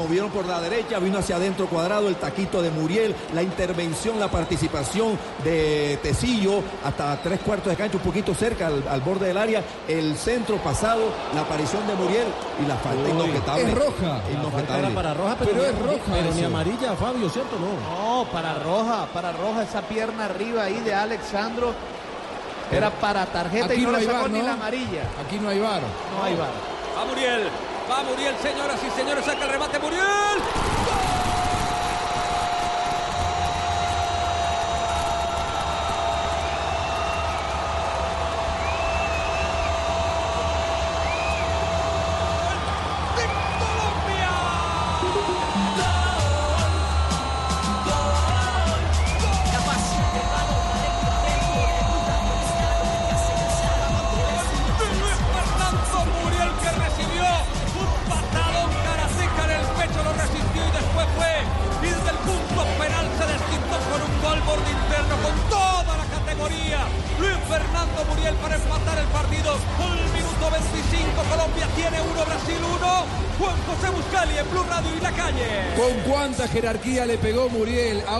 Movieron por la derecha, vino hacia adentro cuadrado el taquito de Muriel, la intervención, la participación de Tecillo hasta tres cuartos de cancha, un poquito cerca al, al borde del área, el centro pasado, la aparición de Muriel y la falta Uy, inobjetable. es roja. Inobjetable. Era para roja, pero, es roja Pero ni amarilla, Fabio, ¿cierto? No. No, para roja, para roja esa pierna arriba ahí de Alexandro. Era para tarjeta Aquí y no, no le sacó VAR, ni la amarilla. Aquí no hay bar. No hay VAR. Va Muriel, va Muriel, señoras y señores, saca el remate Muriel.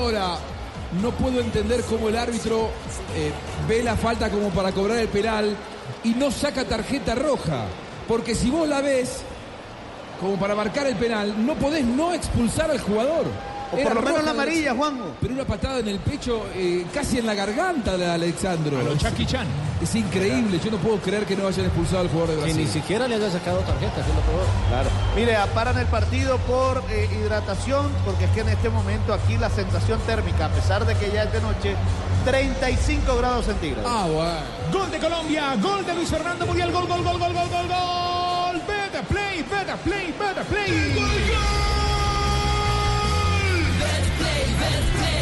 Ahora, no puedo entender cómo el árbitro eh, ve la falta como para cobrar el penal y no saca tarjeta roja. Porque si vos la ves como para marcar el penal, no podés no expulsar al jugador. O Era por lo menos la amarilla, Juanjo. Pero una patada en el pecho, eh, casi en la garganta de Alexandro. A lo Chucky Chan. Es increíble, yo no puedo creer que no hayan expulsado al jugador de Que Brasil. ni siquiera le haya sacado tarjeta, que es lo peor. Claro. Mire, paran el partido por eh, hidratación, porque es que en este momento aquí la sensación térmica, a pesar de que ya es de noche, 35 grados centígrados. Ah, bueno. Gol de Colombia, gol de Luis Fernando Muriel, gol, gol, gol, gol, gol, gol, gol. Better play, better play, better play.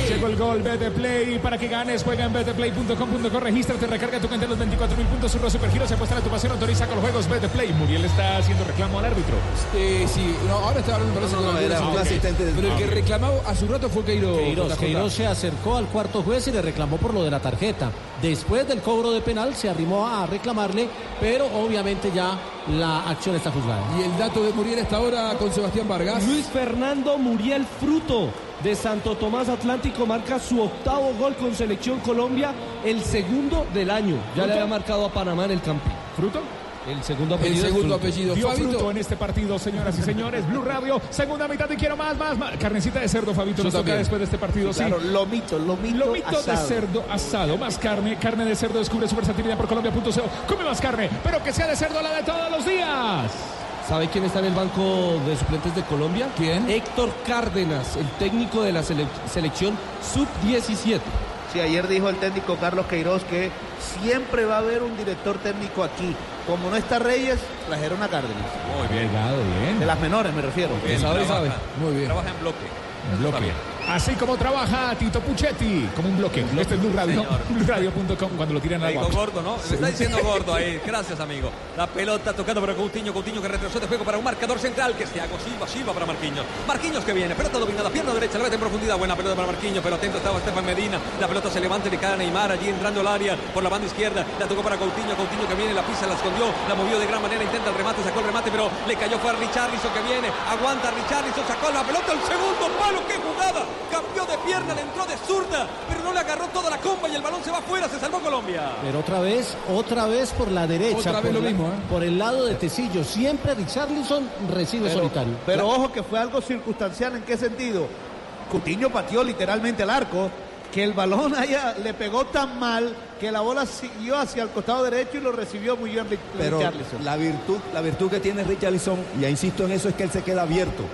Llegó el gol, Better Play. Para que ganes, juega en betterplay.com.co. Regístrate, recarga tu cuenta en los 24 mil puntos. Surro Supergiro se apuesta a tu pasión, autoriza con los juegos Better Play. Muriel está haciendo reclamo al árbitro. Eh, sí, no, ahora está hablando parece No, no, era un asistente de- Pero el que reclamaba hace un rato fue Queiroz. Queiroz. Queiroz se acercó al cuarto juez y le reclamó por lo de la tarjeta. Después del cobro de penal se arrimó a reclamarle, pero obviamente ya la acción está juzgada. Y el dato de Muriel hasta ahora con Sebastián Vargas. Luis Fernando Muriel Fruto de Santo Tomás Atlántico marca su octavo gol con Selección Colombia, el segundo del año. Ya le había marcado a Panamá en el Campín. ¿Fruto? El segundo El apellido. es segundo Fruto. apellido. Dio Fabito. fruto en este partido, señoras y señores. Blue Radio, segunda mitad y quiero más, más, más. Carnecita de cerdo, Fabito, Yo nos toca después de este partido, sí. Claro, lomito, lomito, Lomito de asado. cerdo asado, más carne, carne de cerdo, descubre su versatilidad por Colombia.co. Come más carne, pero que sea de cerdo la de todos los días. ¿Sabe quién está en el banco de suplentes de Colombia? ¿Quién? Héctor Cárdenas, el técnico de la sele- selección sub-17. Sí, ayer dijo el técnico Carlos Queiroz que siempre va a haber un director técnico aquí. Como no está Reyes, trajeron a Cárdenas. Muy bien. bien. De las menores me refiero. Bien, sabe, trabaja. sabe. Muy bien. Trabaja en bloque. En bloque. Así como trabaja Tito Puchetti, como un bloque. Este es Blue Radio. BlueRadio.com cuando lo tiran al agua. gordo, ¿no? Está diciendo gordo ahí. Gracias, amigo. La pelota tocando para Coutinho. Coutinho que retrocede juego para un marcador central que es Thiago Silva. Silva para Marquinhos. Marquinhos que viene. Pelota dominada. Pierna derecha. La mete en profundidad. Buena pelota para Marquinhos. Pero atento estaba Estefan Medina. La pelota se levanta y le cae a Neymar allí entrando al área por la banda izquierda. La tocó para Coutinho. Coutinho que viene. La pisa, la escondió. La movió de gran manera. Intenta el remate. Sacó el remate. Pero le cayó. Fue a Richarlison que viene. Aguanta Richarlison. Sacó la pelota. El segundo palo. ¡Qué jugada! Cambió de pierna. Le entró de zurda. Pero no le agarró toda la comba y el balón se va afuera. Se salvó Colombia. Pero otra vez, otra vez por la derecha. Otra vez por lo la- mismo, ¿eh? Por el lado de Tecillo. Siempre Richarlison recibe solitario. Pero ojo que fue algo circunstancial. ¿En qué sentido? Coutinho pateó literalmente al arco. Que el balón allá le pegó tan mal que la bola siguió hacia el costado derecho y lo recibió muy bien Rich- Pero Richarlison. la virtud, la virtud que tiene Richarlison, ya insisto en eso, es que él se queda abierto.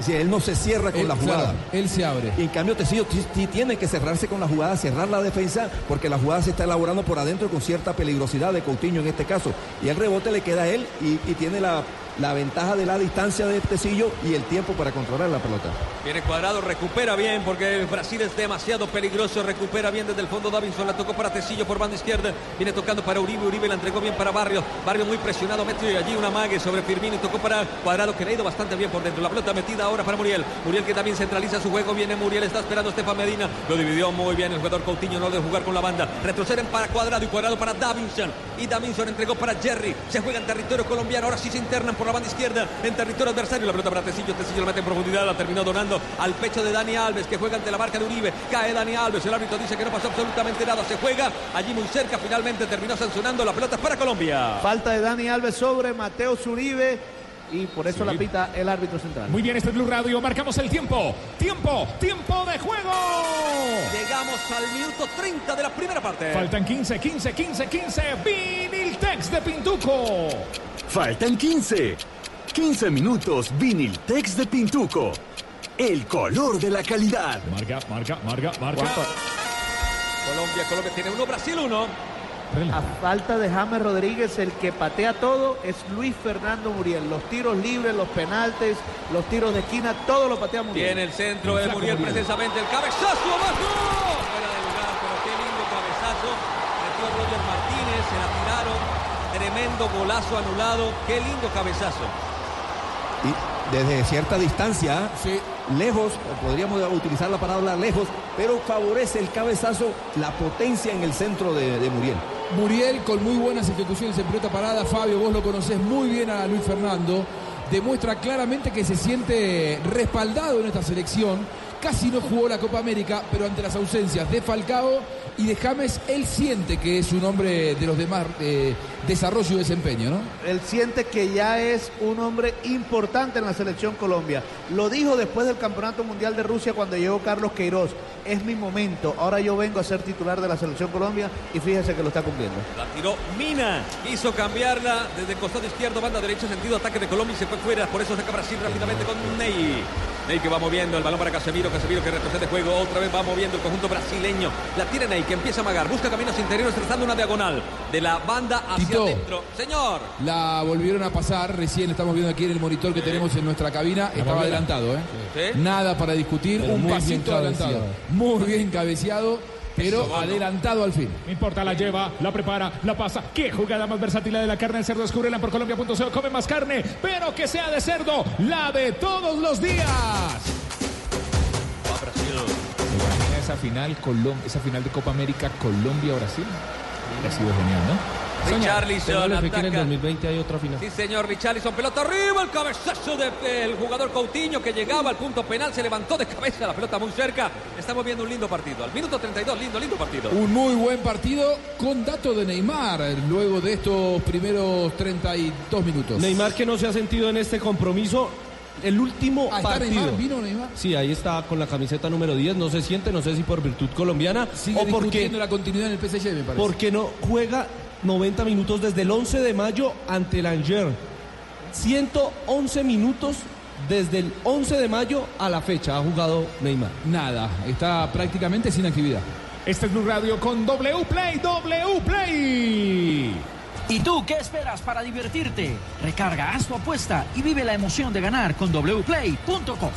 Es decir, él no se cierra con Él, la jugada. claro, él se abre. Y en cambio Tecillo tiene que cerrarse con la jugada, cerrar la defensa, porque la jugada se está elaborando por adentro con cierta peligrosidad de Coutinho en este caso. Y el rebote le queda a él y, y tiene la, la ventaja de la distancia de Tecillo y el tiempo para controlar la pelota. Viene cuadrado, recupera bien porque Brasil es demasiado peligroso. Recupera bien desde el fondo Davinson. La tocó para Tecillo por banda izquierda. Viene tocando para Uribe. Uribe la entregó bien para Barrio. Barrio muy presionado. Metió allí una mague sobre Firmino y tocó para Cuadrado que le ha ido bastante bien por dentro. La pelota metida ahora para Muriel. Muriel que también centraliza su juego. Viene Muriel. Está esperando Estefan Medina. Lo dividió muy bien el jugador Coutinho. No debe jugar con la banda. Retroceden para Cuadrado y Cuadrado para Davinson. Y Davinson entregó para Jerry. Se juega en territorio colombiano. Ahora sí se internan por la banda izquierda en territorio adversario. La pelota para Tecillo. Tecillo la mete en profundidad. La terminó donando al pecho de Dani Alves que juega ante la marca de Uribe. Cae Dani Alves. El árbitro dice que no pasó absolutamente nada. Se juega allí muy cerca. Finalmente terminó sancionando. La pelota para Colombia. Falta de Dani Alves sobre Mateo Zuribe y por eso la pita el árbitro central. Muy bien, este es Blue Radio. Marcamos el tiempo. Tiempo, tiempo de juego. Llegamos al minuto 30 de la primera parte. Faltan 15, 15, 15, 15. Viniltex de Pintuco. Faltan 15. 15 minutos Viniltex de Pintuco. El color de la calidad. Marca, marca, marca, marca. Colombia, Colombia tiene uno, Brasil uno. A falta de James Rodríguez, el que patea todo es Luis Fernando Muriel. Los tiros libres, los penaltes, los tiros de esquina, todo lo patea Muriel. Tiene el centro de Muriel, precisamente. El cabezazo abajo. Fuera de lugar, pero qué lindo cabezazo. Metió Roger Martínez, se la tiraron. Tremendo golazo anulado. Qué lindo cabezazo. Y desde cierta distancia, lejos, podríamos utilizar la palabra lejos, pero favorece el cabezazo la potencia en el centro de, de Muriel. Muriel con muy buenas ejecuciones en pelota parada. Fabio, vos lo conocés muy bien a Luis Fernando. Demuestra claramente que se siente respaldado en esta selección. Casi no jugó la Copa América, pero ante las ausencias de Falcao y de James, él siente que es un hombre de los demás eh, desarrollo y desempeño, ¿no? Él siente que ya es un hombre importante en la selección Colombia. Lo dijo después del Campeonato Mundial de Rusia cuando llegó Carlos Queiroz. Es mi momento. Ahora yo vengo a ser titular de la selección Colombia y fíjese que lo está cumpliendo. La tiró Mina. Hizo cambiarla desde el costado izquierdo, banda derecha, sentido ataque de Colombia y se fue fuera. Por eso saca Brasil rápidamente con Ney. Ney que va moviendo el balón para Casemiro. Casemiro que retrocede juego. Otra vez va moviendo el conjunto brasileño. La tiene Ney que empieza a magar. Busca caminos interiores trazando una diagonal de la banda hacia Tito. adentro. Señor. La volvieron a pasar, recién estamos viendo aquí en el monitor que tenemos en nuestra cabina, estaba adelantado, ¿eh? Sí. Nada para discutir, Pero un muy bien pasito adelantado. Muy bien cabeceado, pero Eso, adelantado al fin. No importa, la lleva, la prepara, la pasa. Qué jugada más versátil la de la carne de cerdo. Descúbrela por colombia.co. Come más carne, pero que sea de cerdo, la de todos los días. Va Brasil. Esa final, Colom- esa final de Copa América Colombia-Brasil. Ha sido genial, ¿no? Richarlison Téngale fe que en el ataca. 2020 hay otra final. Sí, señor Richarlison, pelota arriba, el cabezazo del jugador Coutinho que llegaba al punto penal, se levantó de cabeza, la pelota muy cerca. Estamos viendo un lindo partido. Al minuto 32, lindo, lindo partido. Un muy buen partido con dato de Neymar luego de estos primeros 32 minutos. Neymar que no se ha sentido en este compromiso. El último Ah, ¿está partido. Neymar? ¿Vino Neymar? Sí, ahí está con la camiseta número 10. No se siente, no sé si por virtud colombiana Sigue o porque, discutiendo la continuidad en el PSG, me parece. porque no juega 90 minutos desde el 11 de mayo ante el Angers. 111 minutos desde el 11 de mayo a la fecha ha jugado Neymar. Nada, está prácticamente sin actividad. Este es Blue Radio con W Play, W Play. ¿Y tú qué esperas para divertirte? Recarga, haz tu apuesta y vive la emoción de ganar con wplay.com.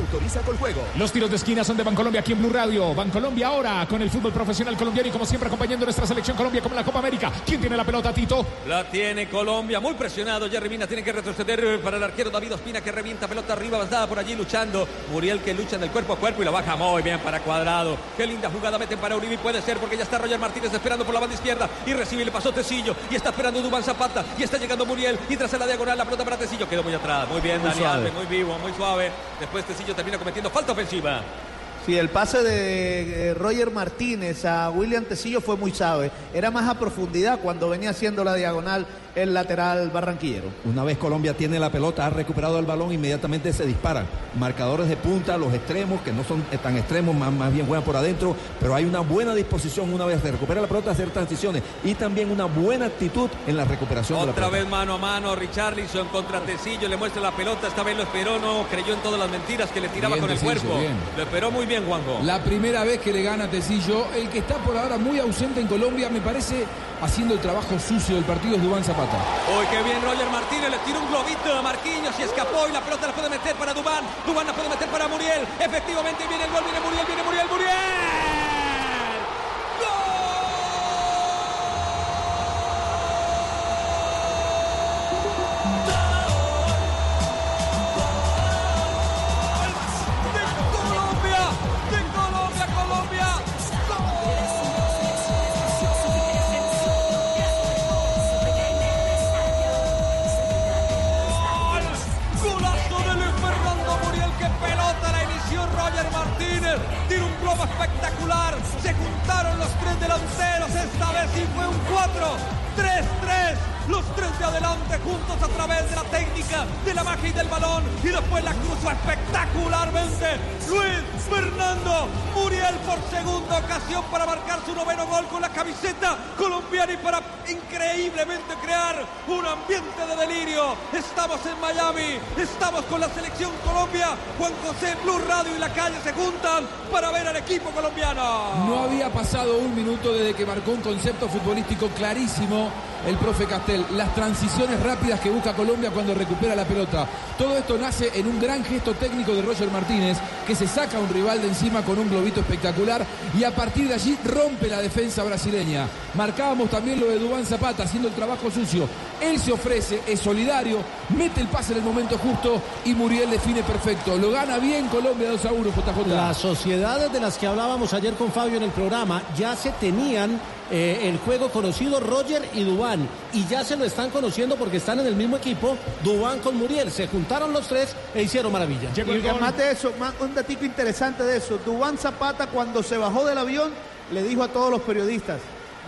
Autoriza con juego. Los tiros de esquina son de Bancolombia aquí en Blue Radio. Bancolombia ahora con el fútbol profesional colombiano y como siempre acompañando a nuestra selección Colombia como en la Copa América. ¿Quién tiene la pelota, Tito? La tiene Colombia, muy presionado. Jerry Mina tiene que retroceder para el arquero David Ospina que revienta pelota arriba, avanzada por allí luchando. Muriel que lucha en el cuerpo a cuerpo y la baja muy bien para Cuadrado. Qué linda jugada meten para Uribe y puede ser porque ya está Roger Martínez esperando por la banda izquierda y recibe y le pasó Tecillo y está esperando Dubán Zapata y está llegando Muriel y tras la diagonal la pelota para Tecillo quedó muy atrás. Muy bien, Dani suave. Alves, muy vivo, muy suave. Después Tecillo termina cometiendo falta ofensiva. Sí, el pase de eh, Roger Martínez a William Tecillo fue muy suave. Era más a profundidad cuando venía haciendo la diagonal el lateral barranquillero. Una vez Colombia tiene la pelota, ha recuperado el balón, inmediatamente se disparan. Marcadores de punta, los extremos, que no son tan extremos, más, más bien juegan por adentro, pero hay una buena disposición una vez se recupera la pelota, hacer transiciones y también una buena actitud en la recuperación de la Otra pelota. vez mano a mano, Richarlison contra Tecillo, le muestra la pelota, esta vez lo esperó, no creyó en todas las mentiras que le tiraba Bien, con el cuerpo. bien. Lo esperó muy bien, Juanjo. La primera vez que le gana a Tecillo, el que está por ahora muy ausente en Colombia, me parece, haciendo el trabajo sucio del partido es Dubán Zapata. Uy, qué bien Roger Martínez, le tiró un globito a Marquinhos y escapó y la pelota la puede meter para Dubán. Dubán la puede meter para Muriel. Efectivamente viene el gol, viene Muriel, viene Muriel, Muriel. Pasado un minuto desde que marcó un concepto futbolístico clarísimo el profe Castel. Las transiciones rápidas que busca Colombia cuando recupera la pelota. Todo esto nace en un gran gesto técnico de Roger Martínez, que se saca a un rival de encima con un globito espectacular y a partir de allí rompe la defensa brasileña. Marcábamos también lo de Dubán Zapata haciendo el trabajo sucio. Él se ofrece, es solidario, mete el pase en el momento justo y Muriel define perfecto. Lo gana bien Colombia 2 a 1, JJ. Las sociedades de las que hablábamos ayer con Fabio en el programa ya se tenían eh, el juego conocido Roger y Dubán y ya se lo están conociendo porque están en el mismo equipo Dubán con Muriel se juntaron los tres e hicieron maravilla y además de eso un datito interesante de eso Dubán Zapata cuando se bajó del avión le dijo a todos los periodistas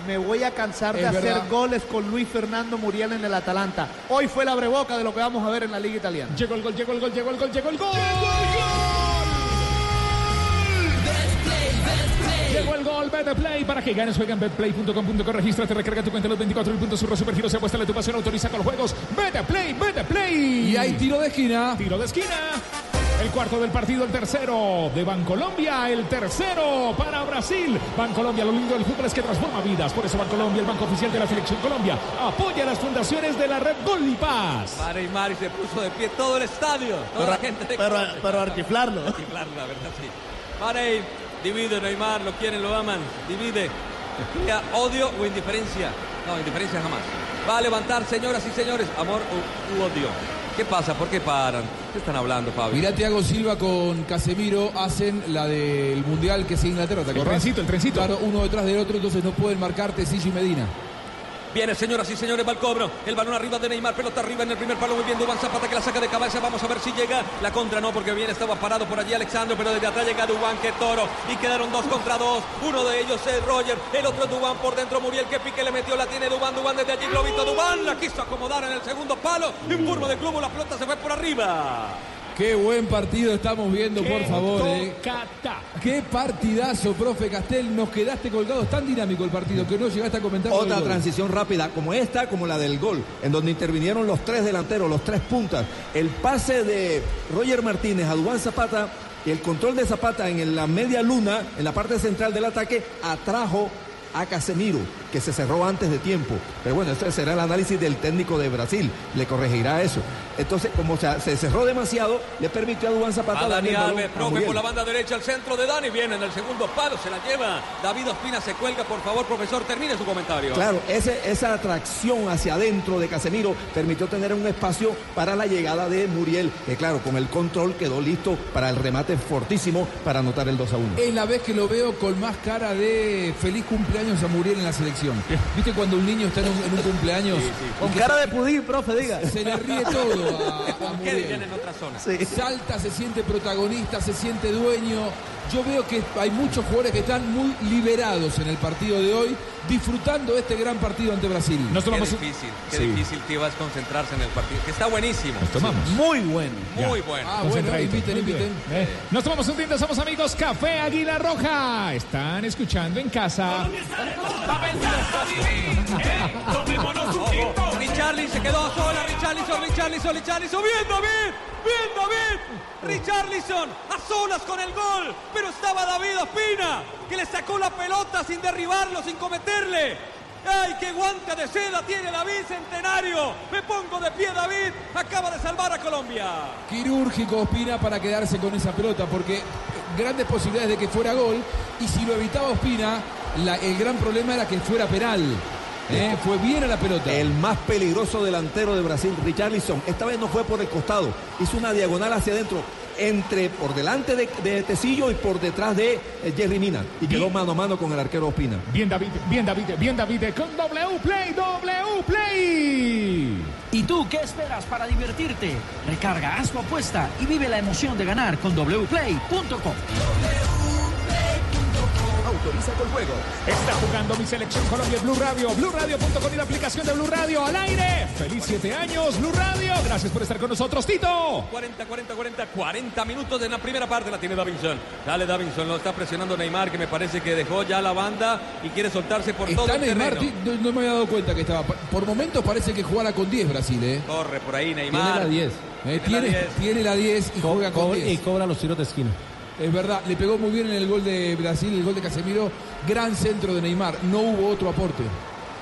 me voy a cansar de hacer goles con Luis Fernando Muriel en el Atalanta. Hoy fue la breboca de lo que vamos a ver en la Liga Italiana. Llegó el gol, llegó el gol, llegó el gol, llegó el gol. Llegó el gol, Betplay. Para que ganes, juega en betplay.com.co. Regístrate, recarga tu cuenta en los 24 mil puntos. Surro Supergiro se apuesta la tu pasión, autoriza con los juegos. Betplay, Betplay. Y hay tiro de esquina. Tiro de esquina. El cuarto del partido, el tercero de Bancolombia, el tercero para Brasil. Bancolombia, lo lindo del fútbol es que transforma vidas. Por eso Bancolombia, el banco oficial de la Selección Colombia, apoya las fundaciones de la red Gol y Paz. Mari Mari se puso de pie todo el estadio. Toda la gente de pero, Colombia. pero a archiflarlo. Archiflarlo, la verdad, sí. Marey, divide Neymar, lo quieren, lo aman, divide. Crea odio o indiferencia. No, indiferencia jamás. Va a levantar, señoras y señores, amor u, u odio. ¿Qué pasa? ¿Por qué paran? ¿Qué están hablando, Fabio? Mirá, Thiago Silva con Casemiro hacen la del Mundial que es Inglaterra, ¿te El acordás? trencito, el trencito. Claro, uno detrás del otro, entonces no pueden marcar Tecillo y Medina. Viene, señoras y señores, va el cobro. El balón arriba de Neymar, pelota arriba en el primer palo. Muy bien, Dubán Zapata que la saca de cabeza. Vamos a ver si llega. La contra no, porque bien estaba parado por allí Alexandro, pero desde atrás llega Dubán, que toro. Y quedaron dos contra dos. Uno de ellos es Roger, el otro es Dubán por dentro. Muriel, que pique le metió, la tiene Dubán. Dubán desde allí, Globito Dubán. La quiso acomodar en el segundo palo. En forma de globo, la pelota se fue por arriba. Qué buen partido estamos viendo, por favor. eh. Qué partidazo, profe Castel. Nos quedaste colgados. Tan dinámico el partido que no llegaste a comentar. Otra transición rápida, como esta, como la del gol, en donde intervinieron los tres delanteros, los tres puntas. El pase de Roger Martínez a Dubán Zapata y el control de Zapata en la media luna, en la parte central del ataque, atrajo a Casemiro, que se cerró antes de tiempo. Pero bueno, ese será el análisis del técnico de Brasil, le corregirá eso. Entonces, como se, se cerró demasiado, le permitió a Dubán Zapata A Dani Alves, profe por la banda derecha, al centro de Dani. Viene en el segundo palo, se la lleva. David Ospina se cuelga, por favor, profesor, termine su comentario. Claro, ese- esa atracción hacia adentro de Casemiro permitió tener un espacio para la llegada de Muriel, que claro, con el control quedó listo para el remate fortísimo para anotar el 2 a 1. Es la vez que lo veo con más cara de feliz cumpleaños a Muriel en la selección. ¿Viste cuando un niño está en un, en un cumpleaños? Con cara de pudir, profe, diga. Se le ríe todo a, a ¿Qué dirían Muriel. en otra zona? Sí. Salta, se siente protagonista, se siente dueño. Yo veo que hay muchos jugadores que están muy liberados en el partido de hoy, disfrutando este gran partido ante Brasil. Nos Qué tomamos un... difícil, qué Sí. difícil que ibas a concentrarse en el partido. Que está buenísimo. Nos tomamos. Muy bueno. Muy bueno. Ah, bueno, inviten, inviten. Eh, Nos tomamos un tinto, somos amigos Café Águila Roja. Están escuchando en casa. Ojo, Richarli se quedó a sola, Richarlison, Richarlison, Richarlison, bien David, bien David, Richarlison a solas con el gol, pero estaba David Ospina, que le sacó la pelota sin derribarlo, sin ¡Ay, qué guante de seda tiene David Centenario! Me pongo de pie, David. Acaba de salvar a Colombia. Quirúrgico Ospina para quedarse con esa pelota, porque grandes posibilidades de que fuera gol, y si lo evitaba Ospina, la- el gran problema era que fuera penal. ¿eh? Fue bien a la pelota. El más peligroso delantero de Brasil, Richarlison, esta vez no fue por el costado, hizo una diagonal hacia adentro, entre por delante de, de Tecillo y por detrás de eh, Jerry Mina, y quedó mano a mano con el arquero Ospina. Bien David, bien David, bien David con W Play, W Play. ¿Y tú qué esperas para divertirte? Recarga, haz tu apuesta y vive la emoción de ganar con wplay.com. Autoriza con juego. Está jugando mi selección Colombia Blue Radio. BlueRadio.com y la aplicación de Blue Radio al aire. Feliz siete años, Blue Radio. Gracias por estar con nosotros, Tito. 40, 40, 40, 40 minutos en la primera parte la tiene Davinson. Dale Davinson, lo está presionando Neymar, que me parece que dejó ya la banda y quiere soltarse por todo Está el Neymar, terreno. no, no me había dado cuenta que estaba. Por momentos parece que jugara con 10 Brasil, ¿eh? Corre por ahí Tiene Neymar. la 10. Eh, Tiene la tiene, 10. tiene la 10 y juega con Co- y 10. cobra los tiros de esquina. Es verdad, le pegó muy bien en el gol de Brasil, el gol de Casemiro. Gran centro de Neymar. No hubo otro aporte.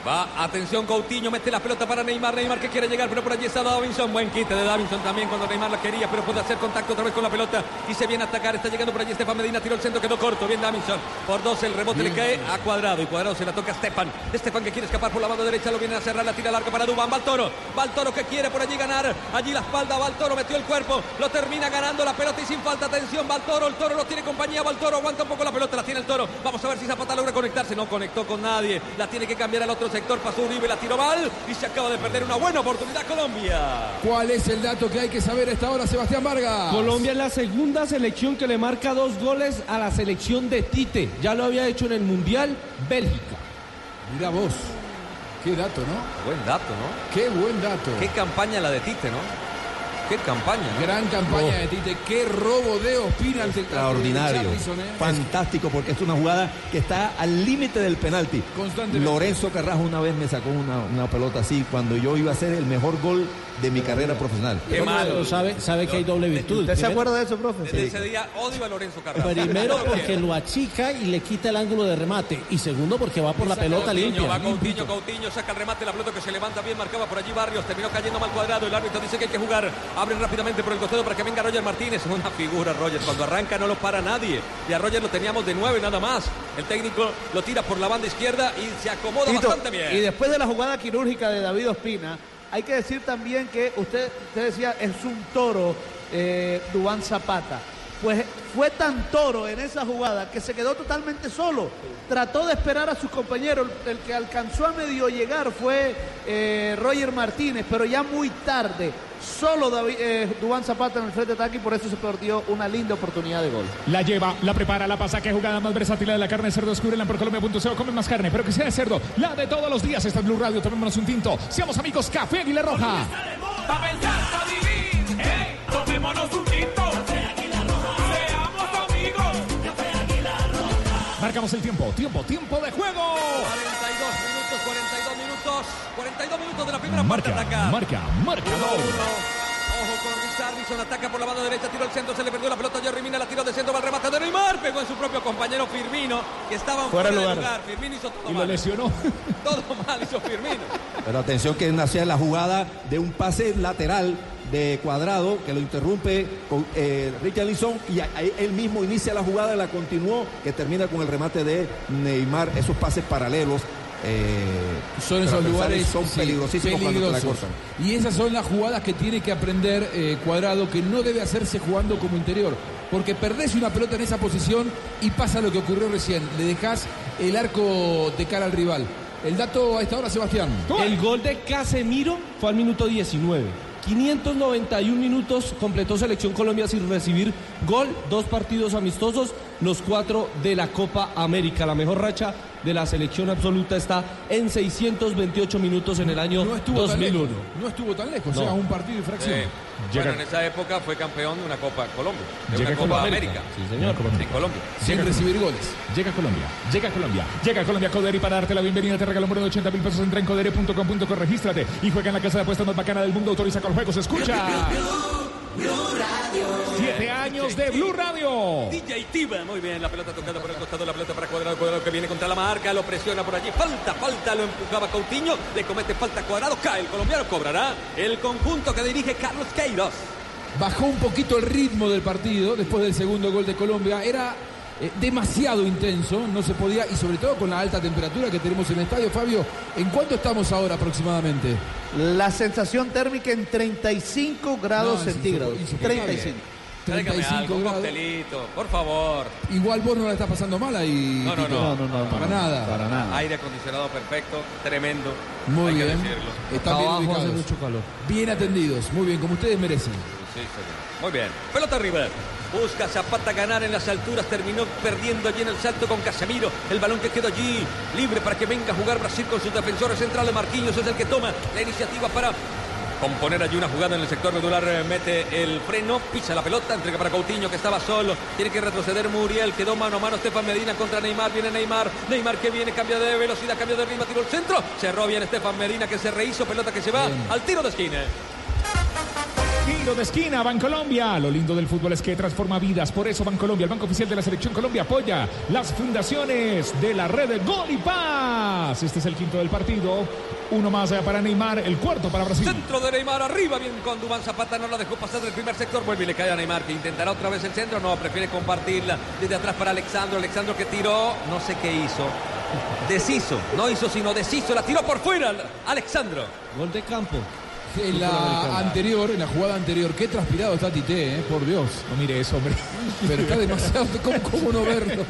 Va, atención Coutinho, mete la pelota para Neymar, Neymar que quiere llegar, pero por allí está Davinson, buen quite de Davinson también cuando Neymar la quería, pero puede hacer contacto otra vez con la pelota y se viene a atacar, está llegando por allí Estefan Medina, tiró el centro, quedó corto, bien Davinson, por dos el rebote le cae a Cuadrado y Cuadrado se la toca a Estefan, Estefan que quiere escapar por la banda derecha, lo viene a cerrar, la tira larga para Dubán, va al toro, va al toro que quiere por allí ganar, allí la espalda, va al toro, metió el cuerpo, lo termina ganando la pelota y sin falta, atención, va al toro, el toro no tiene compañía, va al toro, aguanta un poco la pelota, la tiene el toro, vamos a ver si Zapata logra conectarse, no conectó con nadie, la tiene que cambiar al otro sector, pasó Uribe, la tiró mal y se acaba de perder una buena oportunidad Colombia. ¿Cuál es el dato que hay que saber a esta hora, Sebastián Vargas? Colombia es la segunda selección que le marca dos goles a la selección de Tite. Ya lo había hecho en el Mundial Bélgica. Mira vos. Qué dato, ¿no? Buen dato, ¿no? Qué buen dato. Qué campaña la de Tite, ¿no? Qué campaña, ¿no? Gran campaña de Tite. Qué robo de Ospina ante Extraordinario, ¿eh? fantástico, porque es una jugada que está al límite del penalti. Constantemente. Lorenzo Carrasco una vez me sacó una, una pelota así cuando yo iba a hacer el mejor gol de mi carrera profesional. Qué malo. Sabe, sabe que hay doble virtud. ¿Usted se acuerda de eso, profe? Desde ese día odio a Lorenzo Carrasco. Primero porque lo achica y le quita el ángulo de remate. Y segundo porque va por la pelota Coutinho, limpia. Va Coutinho, Coutinho, saca el remate, la pelota que se levanta bien, marcaba por allí Barrios, terminó cayendo mal cuadrado, el árbitro dice que hay que jugar, abren rápidamente por el costado para que venga Roger Martínez, una figura Roger, cuando arranca no lo para nadie, y a Roger lo teníamos de nueve nada más, el técnico lo tira por la banda izquierda y se acomoda Tito, bastante bien. Y después de la jugada quirúrgica de David Ospina, hay que decir también que usted, usted decía es un toro eh, Dubán Zapata. Pues fue tan toro en esa jugada que se quedó totalmente solo. Trató de esperar a sus compañeros. El que alcanzó a medio llegar fue eh, Roger Martínez, pero ya muy tarde. Solo David, eh, Dubán Zapata en el frente de ataque y por eso se perdió una linda oportunidad de gol. La lleva, la prepara, la pasa. Qué jugada más versátil la de la carne de cerdo. Descúbrela en porcolombia.co. Come más carne, pero que sea de cerdo. La de todos los días. Esta es Blue Radio. Tomémonos un tinto. Seamos amigos. Café Aguila Roja. Pa' pensar, pa' vivir, ey, tomémonos un Marcamos el tiempo. Tiempo, tiempo de juego. 42 minutos, 42 minutos, 42 minutos de la primera parte Marca, ataca. marca, marcador. Richarlison, ataca por la banda derecha, tiró el centro, se le perdió la pelota, Jerry Mina la tiró de centro, va el remate de Neymar, pegó en su propio compañero Firmino, que estaba fuera, Fuera de de lugar. lugar. Firmino hizo todo Y lo mal. lesionó. Todo mal hizo Firmino. Pero atención que nació la jugada de un pase lateral de cuadrado que lo interrumpe con eh, Richarlison y ahí él mismo inicia la jugada, la continuó, que termina con el remate de Neymar, esos pases paralelos. Eh, Son esos lugares son sí, peligrosísimos cuando te la peligrosos. cortan. Y esas son las jugadas que tiene que aprender eh, Cuadrado, que no debe hacerse jugando como interior. Porque perdés una pelota en esa posición y pasa lo que ocurrió recién. Le dejás el arco de cara al rival. El dato a esta hora, Sebastián. El gol de Casemiro fue al minuto 19. 591 minutos completó Selección Colombia sin recibir gol, dos partidos amistosos, los cuatro de la Copa América. La mejor racha de la selección absoluta está en 628 minutos en el año No estuvo tan 2001. lejos. No estuvo tan lejos. No. O sea, un partido y fracción. Bueno, en esa época fue campeón de una Copa Colombia, de Llega una Copa Copa América. Sí, señor. En Colombia. Sin recibir goles. Llega Colombia, llega Colombia, llega Colombia Codere y para darte la bienvenida te regalo un bono de 80 mil pesos entra en codere.com.co, regístrate y juega en la casa de apuestas más bacana del mundo, autoriza con juegos, escucha. Siete años de Blue Radio. DJ Tiva, muy bien, la pelota tocada por el costado, la pelota para Cuadrado, Cuadrado que viene contra la marca, lo presiona por allí, falta, falta, lo empujaba Coutinho, le comete falta Cuadrado, cae el colombiano, cobrará el conjunto que dirige Carlos Queiroz. Bajó un poquito el ritmo del partido después del segundo gol de Colombia. Era eh, demasiado intenso, no se podía, y sobre todo con la alta temperatura que tenemos en el estadio. Fabio, ¿en cuánto estamos ahora aproximadamente? La sensación térmica en 35 grados No, centígrados. insoportable. 35. Tráigame 35 algo, un grados. coctelito, por favor. Igual vos no la estás pasando mal ahí. No, no, no. No, no, no. Para nada. Para nada. Aire acondicionado perfecto, tremendo. Muy bien. Están bien Abajo hace ubicados. mucho calor. Bien atendidos. Muy bien, como ustedes merecen. Sí, señor. Muy bien. Pelota River. Busca Zapata ganar en las alturas. Terminó perdiendo allí en el salto con Casemiro. El balón que queda allí libre para que venga a jugar Brasil con sus defensores centrales. Marquinhos es el que toma la iniciativa para componer allí una jugada en el sector medular. eh, Mete el freno, pisa la pelota, entrega para Coutinho que estaba solo. Tiene que retroceder Muriel. Quedó mano a mano Estefan Medina contra Neymar. Viene Neymar. Neymar que viene, cambia de velocidad, cambia de ritmo, tiro el centro. Cerró bien Estefan Medina que se rehizo. Pelota que se va al tiro de esquina. Tiro de esquina, Bancolombia. Lo lindo del fútbol es que transforma vidas. Por eso Bancolombia, el Banco Oficial de la Selección Colombia, apoya las fundaciones de la red de Gol y Paz. Este es el quinto del partido. Uno más eh, para Neymar, el cuarto para Brasil. Centro de Neymar arriba, bien con Dubán Zapata, no la dejó pasar del primer sector, vuelve y le cae a Neymar que intentará otra vez el centro, no, prefiere compartirla desde atrás para Alexandro, Alexandro que tiró, no sé qué hizo, deshizo, no hizo sino deshizo, la tiró por fuera, Alexandro. Gol de campo. En la anterior, en la jugada anterior, qué transpirado está Tite, eh, por Dios. No mire eso, hombre. Pero está demasiado. ¿Cómo, cómo no verlo?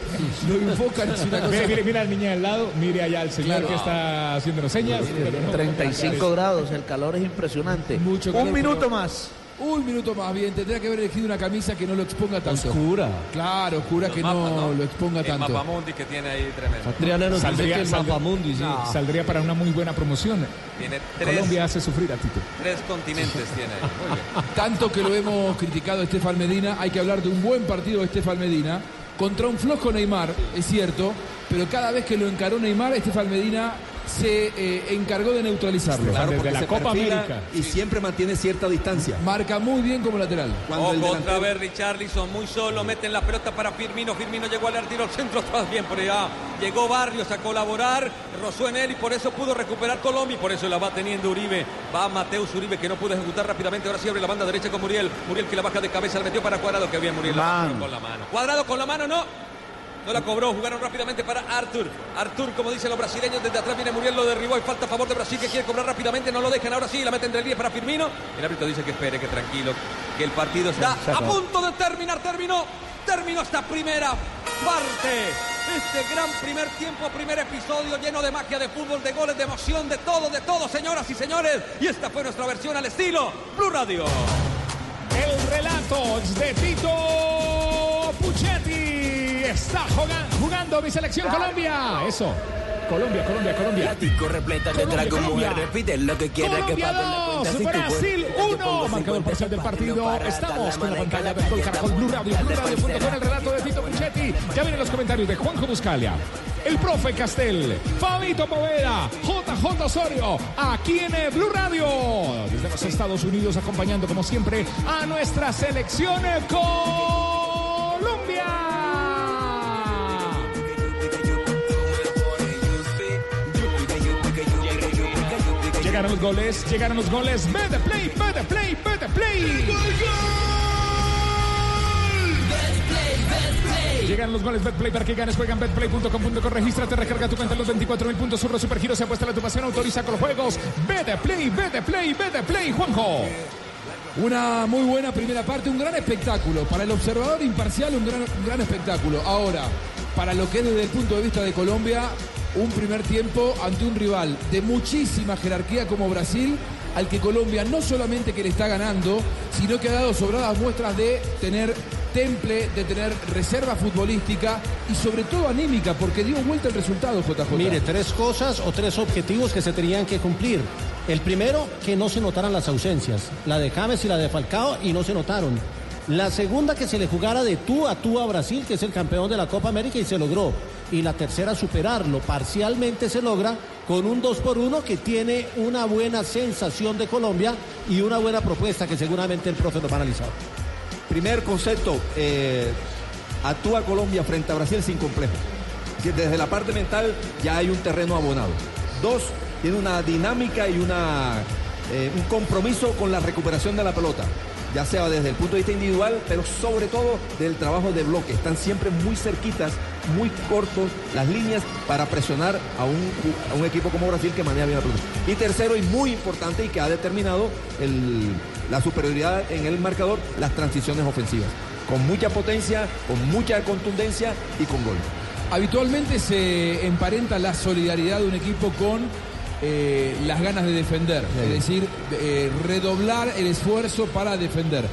Lo invocan, es una cosa. Mire, mire, mire al niño al lado, mire allá al señor Claro. que está haciéndonos señas. pero no, 35 grados, el calor es impresionante. Mucho Un minuto pero- más. Un minuto más bien, tendría que haber elegido una camisa que no lo exponga tanto. Oscura. Claro, oscura que no, lo exponga El tanto. mapamundi que tiene ahí tremendo. Adriana nos dice Saldría- que el saldría- mapamundi, sí. Saldría para una muy buena promoción. Tiene tres, Colombia hace sufrir a Tito. tres continentes, tiene ahí. Muy bien. Tanto que lo hemos criticado a Estefan Medina, hay que hablar de un buen partido de Estefan Medina contra un flojo Neymar, es cierto, pero cada vez que lo encaró Neymar, Estefan Medina se eh, encargó de neutralizarlo. Claro, desde porque la se Copa América. Y siempre mantiene cierta distancia. Marca muy bien como lateral. Cuando el Ojo otra delantero- vez Richarlison, muy solo, meten la pelota para Firmino, Firmino llegó al tiro al centro, atrás bien por allá, llegó Barrios a colaborar, rozó en él y por eso pudo recuperar Colombia y por eso la va teniendo Uribe, va Mateus Uribe que no pudo ejecutar rápidamente, ahora sí abre la banda derecha con Muriel, Muriel que la baja de cabeza, la metió para Cuadrado, que bien Muriel, la con la mano, Cuadrado con la mano, no, no la cobró, jugaron rápidamente para Artur. Artur, como dicen los brasileños, desde atrás viene Muriel, lo derribó y falta a favor de Brasil que quiere cobrar rápidamente, no lo dejan, ahora sí, la meten entre el 10 para Firmino. El árbitro dice que espere, que tranquilo, que el partido está a punto de terminar, terminó, terminó esta primera parte. Este gran primer tiempo, primer episodio lleno de magia, de fútbol, de goles, de emoción, de todo, de todo, señoras y señores. Y esta fue nuestra versión al estilo Blue Radio. El relato de Tito Está jugando mi selección Colombia. Eso. Colombia, Colombia, Colombia. Disco repleta de trago, mujer, repite lo que quiera que Colombia pague la 2, cuenta. Brasil cuerpo te 1. pongo Marcador 50 parcial del partido. Estamos con la pantalla en de cada Gol Caracol Blue Radio, Blue Radio con el relato de Tito Puchetti. Ya vienen los comentarios de Juanjo Buscalia, el profe Castel, Fabito Poveda, JJ Osorio, aquí en Blue Radio. Desde los Estados Unidos acompañando como siempre a nuestra selección eh, Llegaron los goles, llegaron los goles. Vete play, vete play, vete play. Llegan los goles Betplay para que ganes. Juegan betplay.com.co. Regístrate, recarga tu cuenta en los 24 mil puntos. Surro Supergiro se apuesta la tu pasión. Autoriza con los juegos. Vete play, vete play, vete play, Juanjo. Una muy buena primera parte, un gran espectáculo. Para el observador imparcial, un gran, un gran espectáculo. Ahora, para lo que es desde el punto de vista de Colombia, un primer tiempo ante un rival de muchísima jerarquía como Brasil, al que Colombia no solamente que le está ganando, sino que ha dado sobradas muestras de tener temple, de tener reserva futbolística y sobre todo anímica, porque dio vuelta el resultado, JJ. Mire, tres cosas o tres objetivos que se tenían que cumplir. El primero, que no se notaran las ausencias, la de James y la de Falcao, y no se notaron. La segunda, que se le jugara de tú a tú a Brasil, que es el campeón de la Copa América, y se logró. Y la tercera, superarlo. Parcialmente se logra con un 2 por 1 que tiene una buena sensación de Colombia y una buena propuesta que seguramente el profe nos va a analizar. Primer concepto, eh, actúa Colombia frente a Brasil sin complejo. Desde la parte mental ya hay un terreno abonado. Dos, tiene una dinámica y una, eh, un compromiso con la recuperación de la pelota. Ya sea desde el punto de vista individual, pero sobre todo del trabajo de bloque. Están siempre muy cerquitas, muy cortos las líneas para presionar a un, a un equipo como Brasil que maneja bien la pelota. Y tercero, y muy importante, y que ha determinado el- la superioridad en el marcador, las transiciones ofensivas. Con mucha potencia, con mucha contundencia y con gol. Habitualmente se emparenta la solidaridad de un equipo con eh, las ganas de defender, es decir, eh, redoblar el esfuerzo para defender.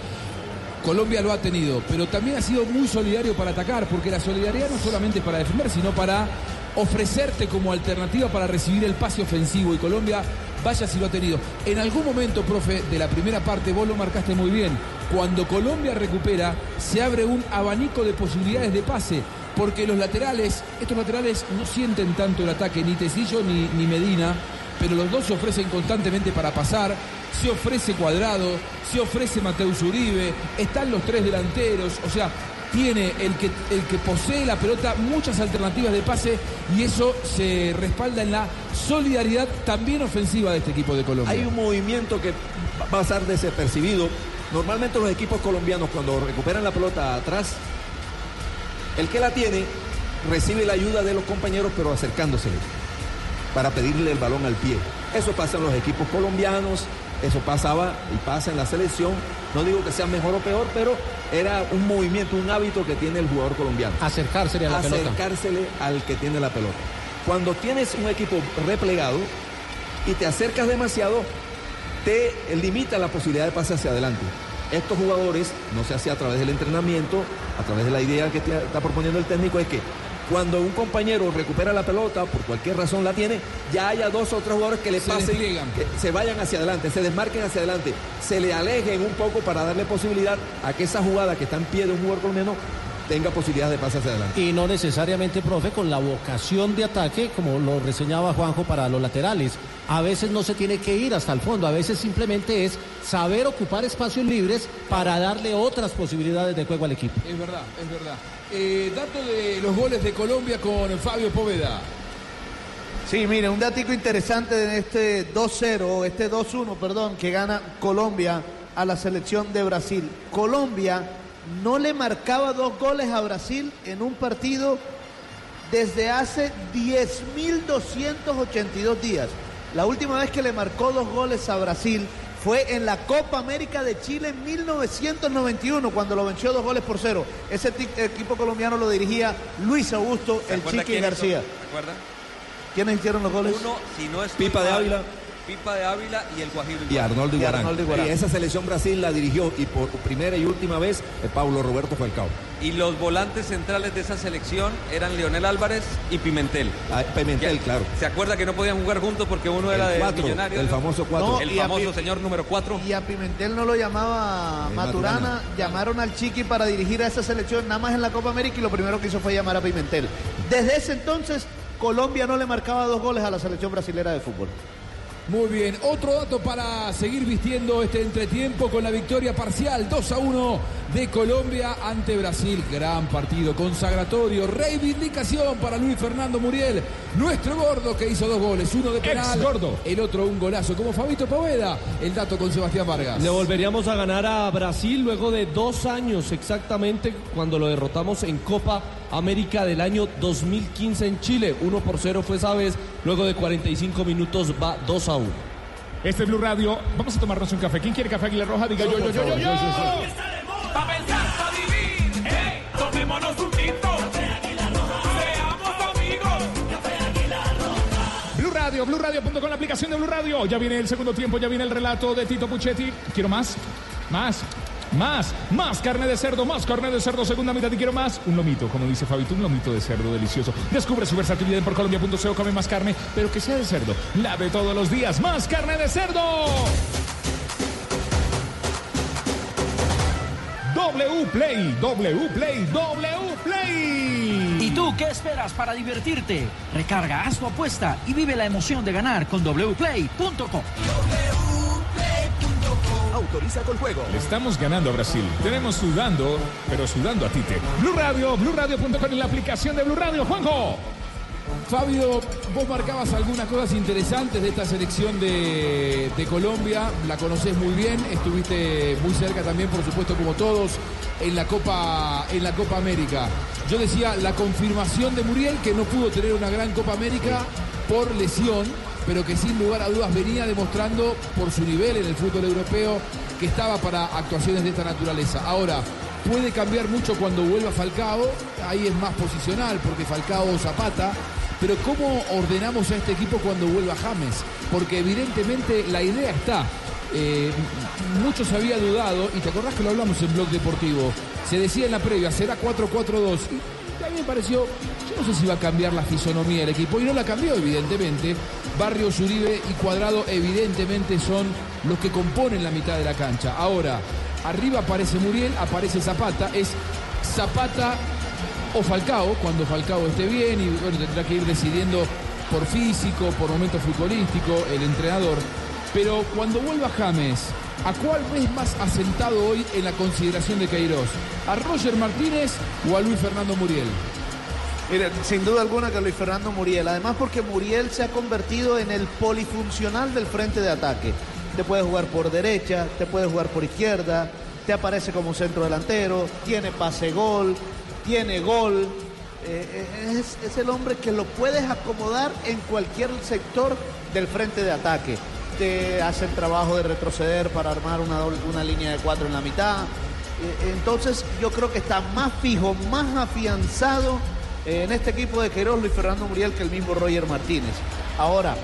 Colombia lo ha tenido, pero también ha sido muy solidario para atacar, porque la solidaridad no solamente para defender, sino para ofrecerte como alternativa para recibir el pase ofensivo. Y Colombia, vaya si lo ha tenido. En algún momento, profe, de la primera parte, vos lo marcaste muy bien. Cuando Colombia recupera, se abre un abanico de posibilidades de pase. Porque los laterales, estos laterales no sienten tanto el ataque, ni Tecillo ni, ni Medina, pero los dos se ofrecen constantemente para pasar. Se ofrece Cuadrado, se ofrece Mateus Uribe, están los tres delanteros, o sea, tiene el que, el que posee la pelota muchas alternativas de pase y eso se respalda en la solidaridad también ofensiva de este equipo de Colombia. Hay un movimiento que va a pasar desapercibido. Normalmente los equipos colombianos cuando recuperan la pelota atrás, el que la tiene recibe la ayuda de los compañeros pero acercándosele para pedirle el balón al pie. Eso pasa en los equipos colombianos, eso pasaba y pasa en la selección. No digo que sea mejor o peor, pero era un movimiento, un hábito que tiene el jugador colombiano. Acercársele a la pelota. Acercársele al que tiene la pelota. Cuando tienes un equipo replegado y te acercas demasiado, te limita la posibilidad de pase hacia adelante. Estos jugadores, no se hace a través del entrenamiento, a través de la idea que está proponiendo el técnico, es que cuando un compañero recupera la pelota, por cualquier razón la tiene, ya haya dos o tres jugadores que le Se pasen, que se vayan hacia adelante, se desmarquen hacia adelante, se le alejen un poco para darle posibilidad a que esa jugada que está en pie de un jugador colombiano tenga posibilidad de pase hacia adelante. Y no necesariamente, profe, con la vocación de ataque, como lo reseñaba Juanjo para los laterales. A veces no se tiene que ir hasta el fondo, a veces simplemente es saber ocupar espacios libres para darle otras posibilidades de juego al equipo. Es verdad, es verdad. Eh, dato de los goles de Colombia con Fabio Poveda. Sí, mire, un datico interesante de este 2-0, este 2-1, perdón, que gana Colombia a la selección de Brasil. Colombia no le marcaba dos goles a Brasil en un partido desde hace 10.282 días. La última vez que le marcó dos goles a Brasil fue en la Copa América de Chile en 1991, cuando lo venció dos goles por cero. Ese equipo colombiano lo dirigía Luis Augusto, ¿Se el Chiqui? García. ¿Se acuerda? ¿Quiénes hicieron los goles? Uno, si no es Pipa de Ávila. Pipa de Ávila y el Guajiro Y Arnoldo Y Iguarán. Arnoldo Iguarán. Y esa selección Brasil la dirigió y por primera y última vez eh, Pablo Roberto Falcao. Y los volantes centrales de esa selección eran Leonel Álvarez y Pimentel. Ah, Pimentel, Ya- claro. ¿Se acuerda que no podían jugar juntos porque uno era El de cuatro, Millonarios? el famoso cuatro. No, El y famoso señor número 4. Y a Pimentel no lo llamaba Eh, Maturana, Maturana. llamaron al Chiqui para dirigir a esa selección nada más en la Copa América y lo primero que hizo fue llamar a Pimentel. Desde ese entonces, Colombia no le marcaba dos goles a la selección brasilera de fútbol. Muy bien, otro dato para seguir vistiendo este entretiempo con la victoria parcial 2 a 1 de Colombia ante Brasil. Gran partido consagratorio, reivindicación para Luis Fernando Muriel, nuestro gordo que hizo dos goles, uno de penal, gordo. el otro un golazo, como Fabito Poveda. El dato con Sebastián Vargas. Le volveríamos a ganar a Brasil luego de dos años exactamente cuando lo derrotamos en Copa América del año 2015 en Chile. 1 por 0 fue esa vez, luego de 45 minutos va 2 a 1. Este es Blue Radio. Vamos a tomarnos un café. ¿Quién quiere café Aguilar Roja? Diga yo, yo, yo, yo, yo. Pa' pensar, pa' vivir, ey, tomémonos un tinto. Seamos amigos. Blue Radio, BlueRadio.com, la aplicación de Blue Radio. Ya viene el segundo tiempo, ya viene el relato de Tito Puchetti. Quiero más, más, más, más carne de cerdo, más carne de cerdo, segunda mitad y quiero más. Un lomito, como dice Fabito, un lomito de cerdo delicioso. Descubre su versatilidad en porcolombia.co, come más carne, pero que sea de cerdo. La de todos los días, más carne de cerdo. W Play, W Play, W Play. ¿Y tú qué esperas para divertirte? Recarga, haz tu apuesta y vive la emoción de ganar con wplay.com. Autoriza con juego. Le estamos ganando a Brasil. Tenemos sudando, pero sudando a Tite. Blue Radio, BlueRadio.com en la aplicación de Blue Radio. Juanjo. Fabio, vos marcabas algunas cosas interesantes de esta selección de, de Colombia, la conocés muy bien, estuviste muy cerca también, por supuesto, como todos, en la Copa, en la Copa América. Yo decía la confirmación de Muriel, que no pudo tener una gran Copa América por lesión, pero que sin lugar a dudas venía demostrando por su nivel en el fútbol europeo que estaba para actuaciones de esta naturaleza. Ahora, puede cambiar mucho cuando vuelva Falcao, ahí es más posicional, porque Falcao o Zapata, pero ¿cómo ordenamos a este equipo cuando vuelva James? Porque evidentemente la idea está. eh, mucho se había dudado, y te acordás que lo hablamos en Blog Deportivo, se decía en la previa, será 4-4-2. A mí me pareció, yo no sé si va a cambiar la fisonomía del equipo, y no la cambió evidentemente. Barrios, Uribe y Cuadrado evidentemente son los que componen la mitad de la cancha. Ahora, arriba aparece Muriel, aparece Zapata, es Zapata o Falcao, cuando Falcao esté bien y bueno, tendrá que ir decidiendo por físico, por momento futbolístico, el entrenador. Pero cuando vuelva James, ¿a cuál ves más asentado hoy en la consideración de Queiroz? ¿A Roger Martínez o a Luis Fernando Muriel? Mire, sin duda alguna que Luis Fernando Muriel. Además porque Muriel se ha convertido en el polifuncional del frente de ataque. Te puede jugar por derecha, te puede jugar por izquierda, te aparece como centro delantero, tiene pase gol, tiene gol. Eh, eh, es el hombre que lo puedes acomodar en cualquier sector del frente de ataque. Te hace el trabajo de retroceder para armar una, una línea de cuatro en la mitad. Eh, Entonces yo creo que está más fijo, más afianzado eh, en este equipo de Queiroz, Luis Fernando Muriel, que el mismo Roger Martínez. Ahora,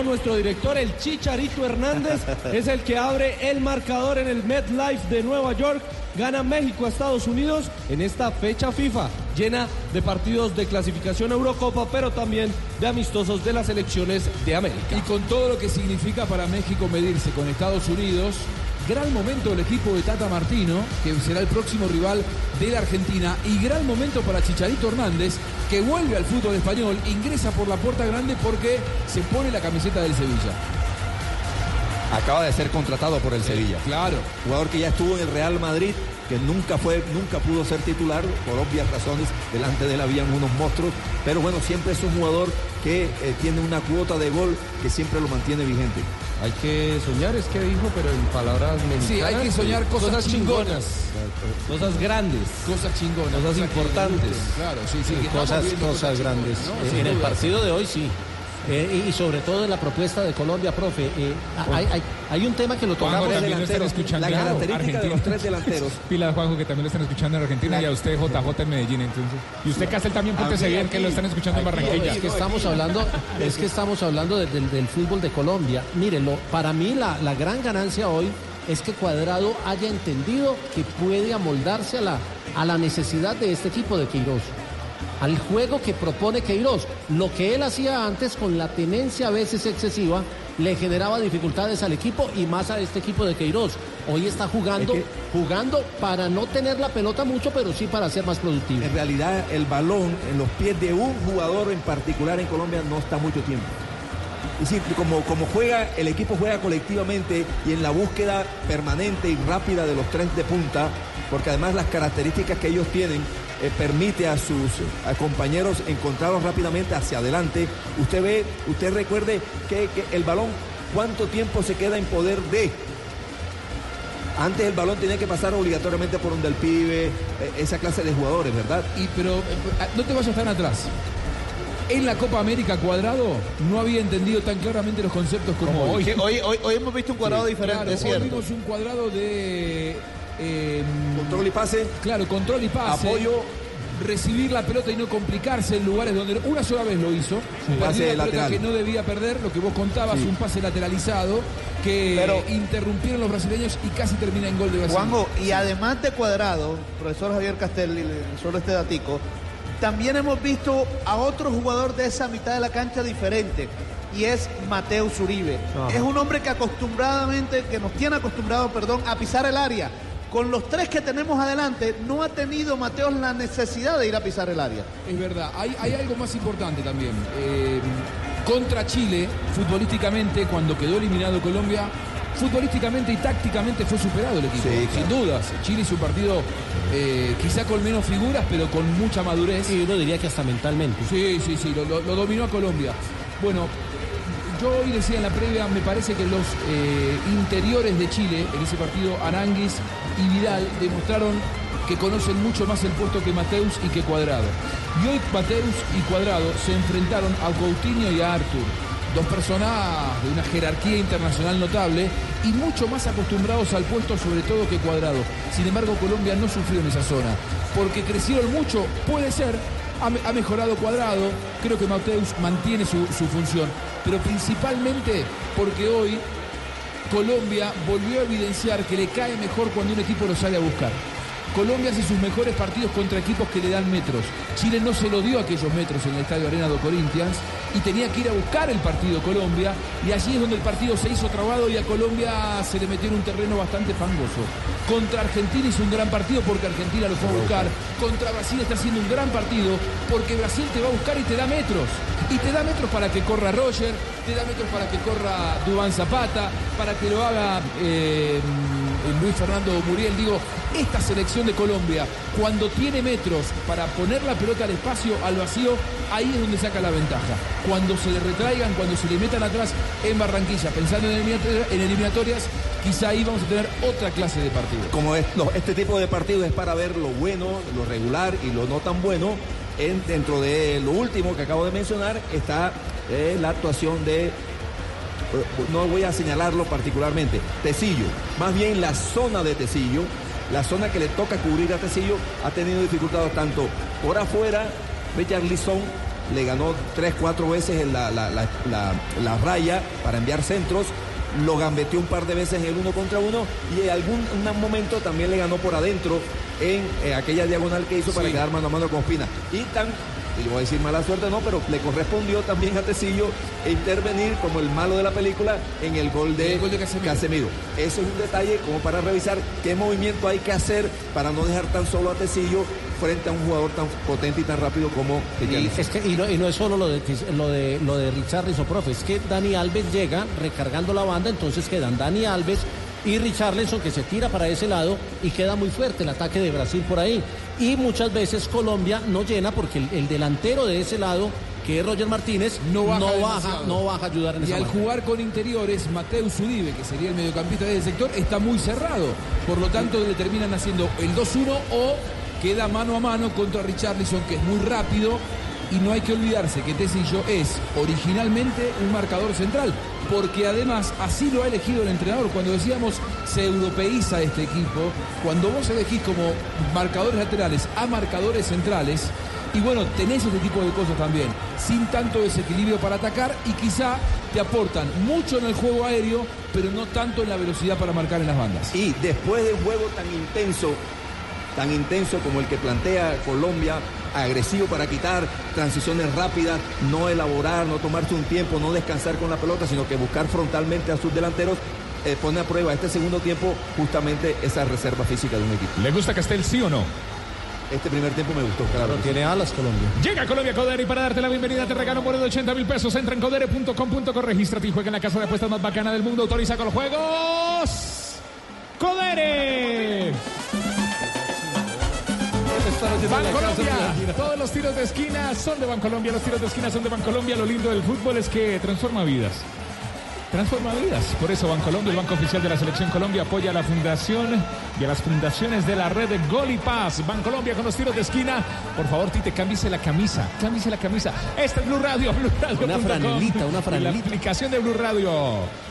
Nuestro director, el Chicharito Hernández, es el que abre el marcador en el MetLife de Nueva York. Gana México a Estados Unidos en esta fecha FIFA, llena de partidos de clasificación a Eurocopa, pero también de amistosos de las selecciones de América. Y con todo lo que significa para México medirse con Estados Unidos, gran momento del equipo de Tata Martino, que será el próximo rival de la Argentina, y gran momento para Chicharito Hernández, que vuelve al fútbol español, ingresa por la puerta grande porque se pone la camiseta del Sevilla. Acaba de ser contratado por el Sevilla. Claro. Jugador que ya estuvo en el Real Madrid, que nunca fue, nunca pudo ser titular por obvias razones. Delante de él habían unos monstruos, pero bueno, siempre es un jugador que eh, tiene una cuota de gol que siempre lo mantiene vigente. Hay que soñar, es que dijo, pero en palabras mexicanas. Sí, hay que soñar cosas chingonas. Cosas grandes. Cosas chingonas. Cosas importantes. Claro, sí, sí. que estamos Cosas, cosas grandes. Eh, en el partido de hoy sí. Eh, y, sobre todo en la propuesta de Colombia, profe. eh, hay, hay- hay un tema que lo Juanjo, tocamos. también lo están escuchando. la característica de Argentina. los tres delanteros. Pila Juanjo, que también lo están escuchando en Argentina y a usted JJ en Medellín, entonces. Y usted Castel también, póntese bien que lo están escuchando en Barranquilla. Es que estamos hablando, es que estamos hablando de- del, del fútbol de Colombia. Mírenlo, para mí la, la gran ganancia hoy es que Cuadrado haya entendido que puede amoldarse a la, a la necesidad de este equipo de Queiroz. Al juego que propone Queiroz. Lo que él hacía antes con la tenencia a veces excesiva le generaba dificultades al equipo y más a este equipo de Queiroz. Hoy está jugando, jugando para no tener la pelota mucho, pero sí para ser más productivo. En realidad, el balón en los pies de un jugador en particular en Colombia no está mucho tiempo. Es decir, como, como juega, el equipo juega colectivamente y en la búsqueda permanente y rápida de los tres de punta, porque además las características que ellos tienen eh, permite a sus a compañeros encontrarlos rápidamente hacia adelante. Usted ve, usted recuerde que, que el balón, cuánto tiempo se queda en poder de. Antes el balón tenía que pasar obligatoriamente por un del pibe, eh, esa clase de jugadores, ¿verdad? Y pero eh, no te vayas tan atrás. En la Copa América Cuadrado no había entendido tan claramente los conceptos como hoy. hoy, hoy, hoy hemos visto un cuadrado diferente, Claro, es hoy cierto. vimos un cuadrado de eh, Control y pase. Claro, control y pase. Apoyo. Recibir la pelota y no complicarse en lugares donde una sola vez lo hizo. Un Perdió pase la lateral. que no debía perder, lo que vos contabas, un pase lateralizado que Pero- interrumpieron los brasileños y casi termina en gol de Brasil. Juanjo, y además de Cuadrado, profesor Javier Castel, y le- solo este datico, también hemos visto a otro jugador de esa mitad de la cancha diferente, y es Mateo Zuribe. Ajá. Es un hombre que acostumbradamente, que nos tiene acostumbrado, perdón, a pisar el área. Con los tres que tenemos adelante, no ha tenido Mateo la necesidad de ir a pisar el área. Es verdad, hay, hay algo más importante también. Eh, contra Chile, futbolísticamente, cuando quedó eliminado Colombia, futbolísticamente y tácticamente fue superado el equipo, Sí, sin claro. dudas. Chile hizo un partido eh, quizá con menos figuras, pero con mucha madurez. Y uno diría que hasta mentalmente. Sí, sí, sí, lo, lo- lo dominó a Colombia. Bueno, yo hoy decía en la previa, me parece que los eh, interiores de Chile, en ese partido, Aranguis y Vidal, demostraron que conocen mucho más el puesto que Mateus y que Cuadrado. Y hoy Mateus y Cuadrado se enfrentaron a Coutinho y a Arthur. Dos personas de una jerarquía internacional notable y mucho más acostumbrados al puesto, sobre todo que Cuadrado. Sin embargo, Colombia no sufrió en esa zona, porque crecieron mucho, puede ser, ha, me- ha mejorado Cuadrado, creo que Mateus mantiene su función, pero principalmente porque hoy Colombia volvió a evidenciar que le cae mejor cuando un equipo lo sale a buscar. Colombia hace sus mejores partidos contra equipos que le dan metros. Chile no se lo dio aquellos metros en el Estadio Arena do Corinthians y tenía que ir a buscar el partido Colombia y allí es donde el partido se hizo trabado y a Colombia se le metió en un terreno bastante fangoso. Contra Argentina hizo un gran partido porque Argentina lo fue a buscar. Contra Brasil está haciendo un gran partido porque Brasil te va a buscar y te da metros. Y te da metros para que corra Roger, te da metros para que corra Dubán Zapata, para que lo haga eh, Luis Fernando Muriel. Digo, esta selección de Colombia, cuando tiene metros para poner la pelota al espacio, al vacío, ahí es donde saca la ventaja. Cuando se le retraigan, cuando se le metan atrás en Barranquilla, pensando en eliminatorias, quizá ahí vamos a tener otra clase de partido. Como este tipo de partidos es para ver lo bueno, lo regular y lo no tan bueno. En, dentro de lo último que acabo de mencionar está eh, la actuación de, no voy a señalarlo particularmente, Tecillo. Más bien la zona de Tecillo, la zona que le toca cubrir a Tecillo, ha tenido dificultades tanto por afuera, Richard Lisson le ganó tres, cuatro veces en la, la- la- la- raya para enviar centros, lo gambeteó un par de veces en el uno contra uno y en algún un momento también le ganó por adentro en eh, aquella diagonal que hizo para quedar mano a mano con Ospina. Y tan, y voy a decir mala suerte, no, pero le correspondió también a Tecillo intervenir como el malo de la película en el gol de, El gol de Casemiro. Casemiro. Eso es un detalle como para revisar qué movimiento hay que hacer para no dejar tan solo a Tecillo frente a un jugador tan potente y tan rápido como Y, es que, y, no, y no es solo lo de, lo de, lo de Richarlison, profe, es que Dani Alves llega recargando la banda, entonces quedan Dani Alves y Richarlison que se tira para ese lado y queda muy fuerte el ataque de Brasil por ahí. Y muchas veces Colombia no llena porque el, el delantero de ese lado, que es Roger Martínez, No baja baja, demasiado. no baja a ayudar en Y esa al jugar con interiores, Mateus Uribe, que sería el mediocampista del sector, está muy cerrado. Por lo tanto, le terminan haciendo el 2-1 o queda mano a mano contra Richarlison, que es muy rápido. Y no hay que olvidarse que Tecillo es originalmente un marcador central, porque además así lo ha elegido el entrenador. Cuando decíamos se europeiza este equipo, cuando vos elegís como marcadores laterales a marcadores centrales, y bueno, tenés este tipo de cosas también, sin tanto desequilibrio para atacar y quizá te aportan mucho en el juego aéreo, pero no tanto en la velocidad para marcar en las bandas. Y después de un juego tan intenso, tan intenso como el que plantea Colombia, agresivo para quitar, transiciones rápidas, no elaborar, no tomarse un tiempo, no descansar con la pelota, sino que buscar frontalmente a sus delanteros, eh, pone a prueba este segundo tiempo justamente esa reserva física de un equipo. ¿Le gusta Castel, sí o no? Este primer tiempo me gustó, claro. Tiene alas Colombia. Llega Colombia Codere y para darte la bienvenida te regalo por de 80 mil pesos. Entra en codere.com.co, regístrate y juega en la casa de apuestas más bacana del mundo. Autoriza con los juegos. Codere. Bancolombia. Todos los tiros de esquina son de Bancolombia. Los tiros de esquina son de Bancolombia. Lo lindo del fútbol es que transforma vidas. Transforma vidas. Por eso Bancolombia, el banco oficial de la Selección Colombia, apoya a la fundación y a las fundaciones de la red de Gol y Paz. Bancolombia con los tiros de esquina. Por favor, Tite, cámbiese la camisa. Cámbiese la camisa. Este es Blue Radio, Blue Radio. Una franelita, una franelita. La aplicación de Blue Radio.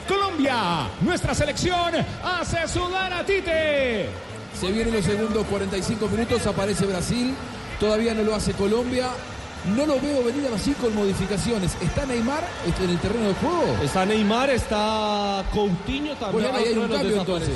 Colombia, nuestra selección hace sudar a Tite. Se vienen los segundos 45 minutos, aparece Brasil, todavía no lo hace Colombia. No lo veo venir a Brasil con modificaciones. ¿Está Neymar en el terreno de juego? Está Neymar, está Coutinho también. Bueno, ahí hay un cambio entonces.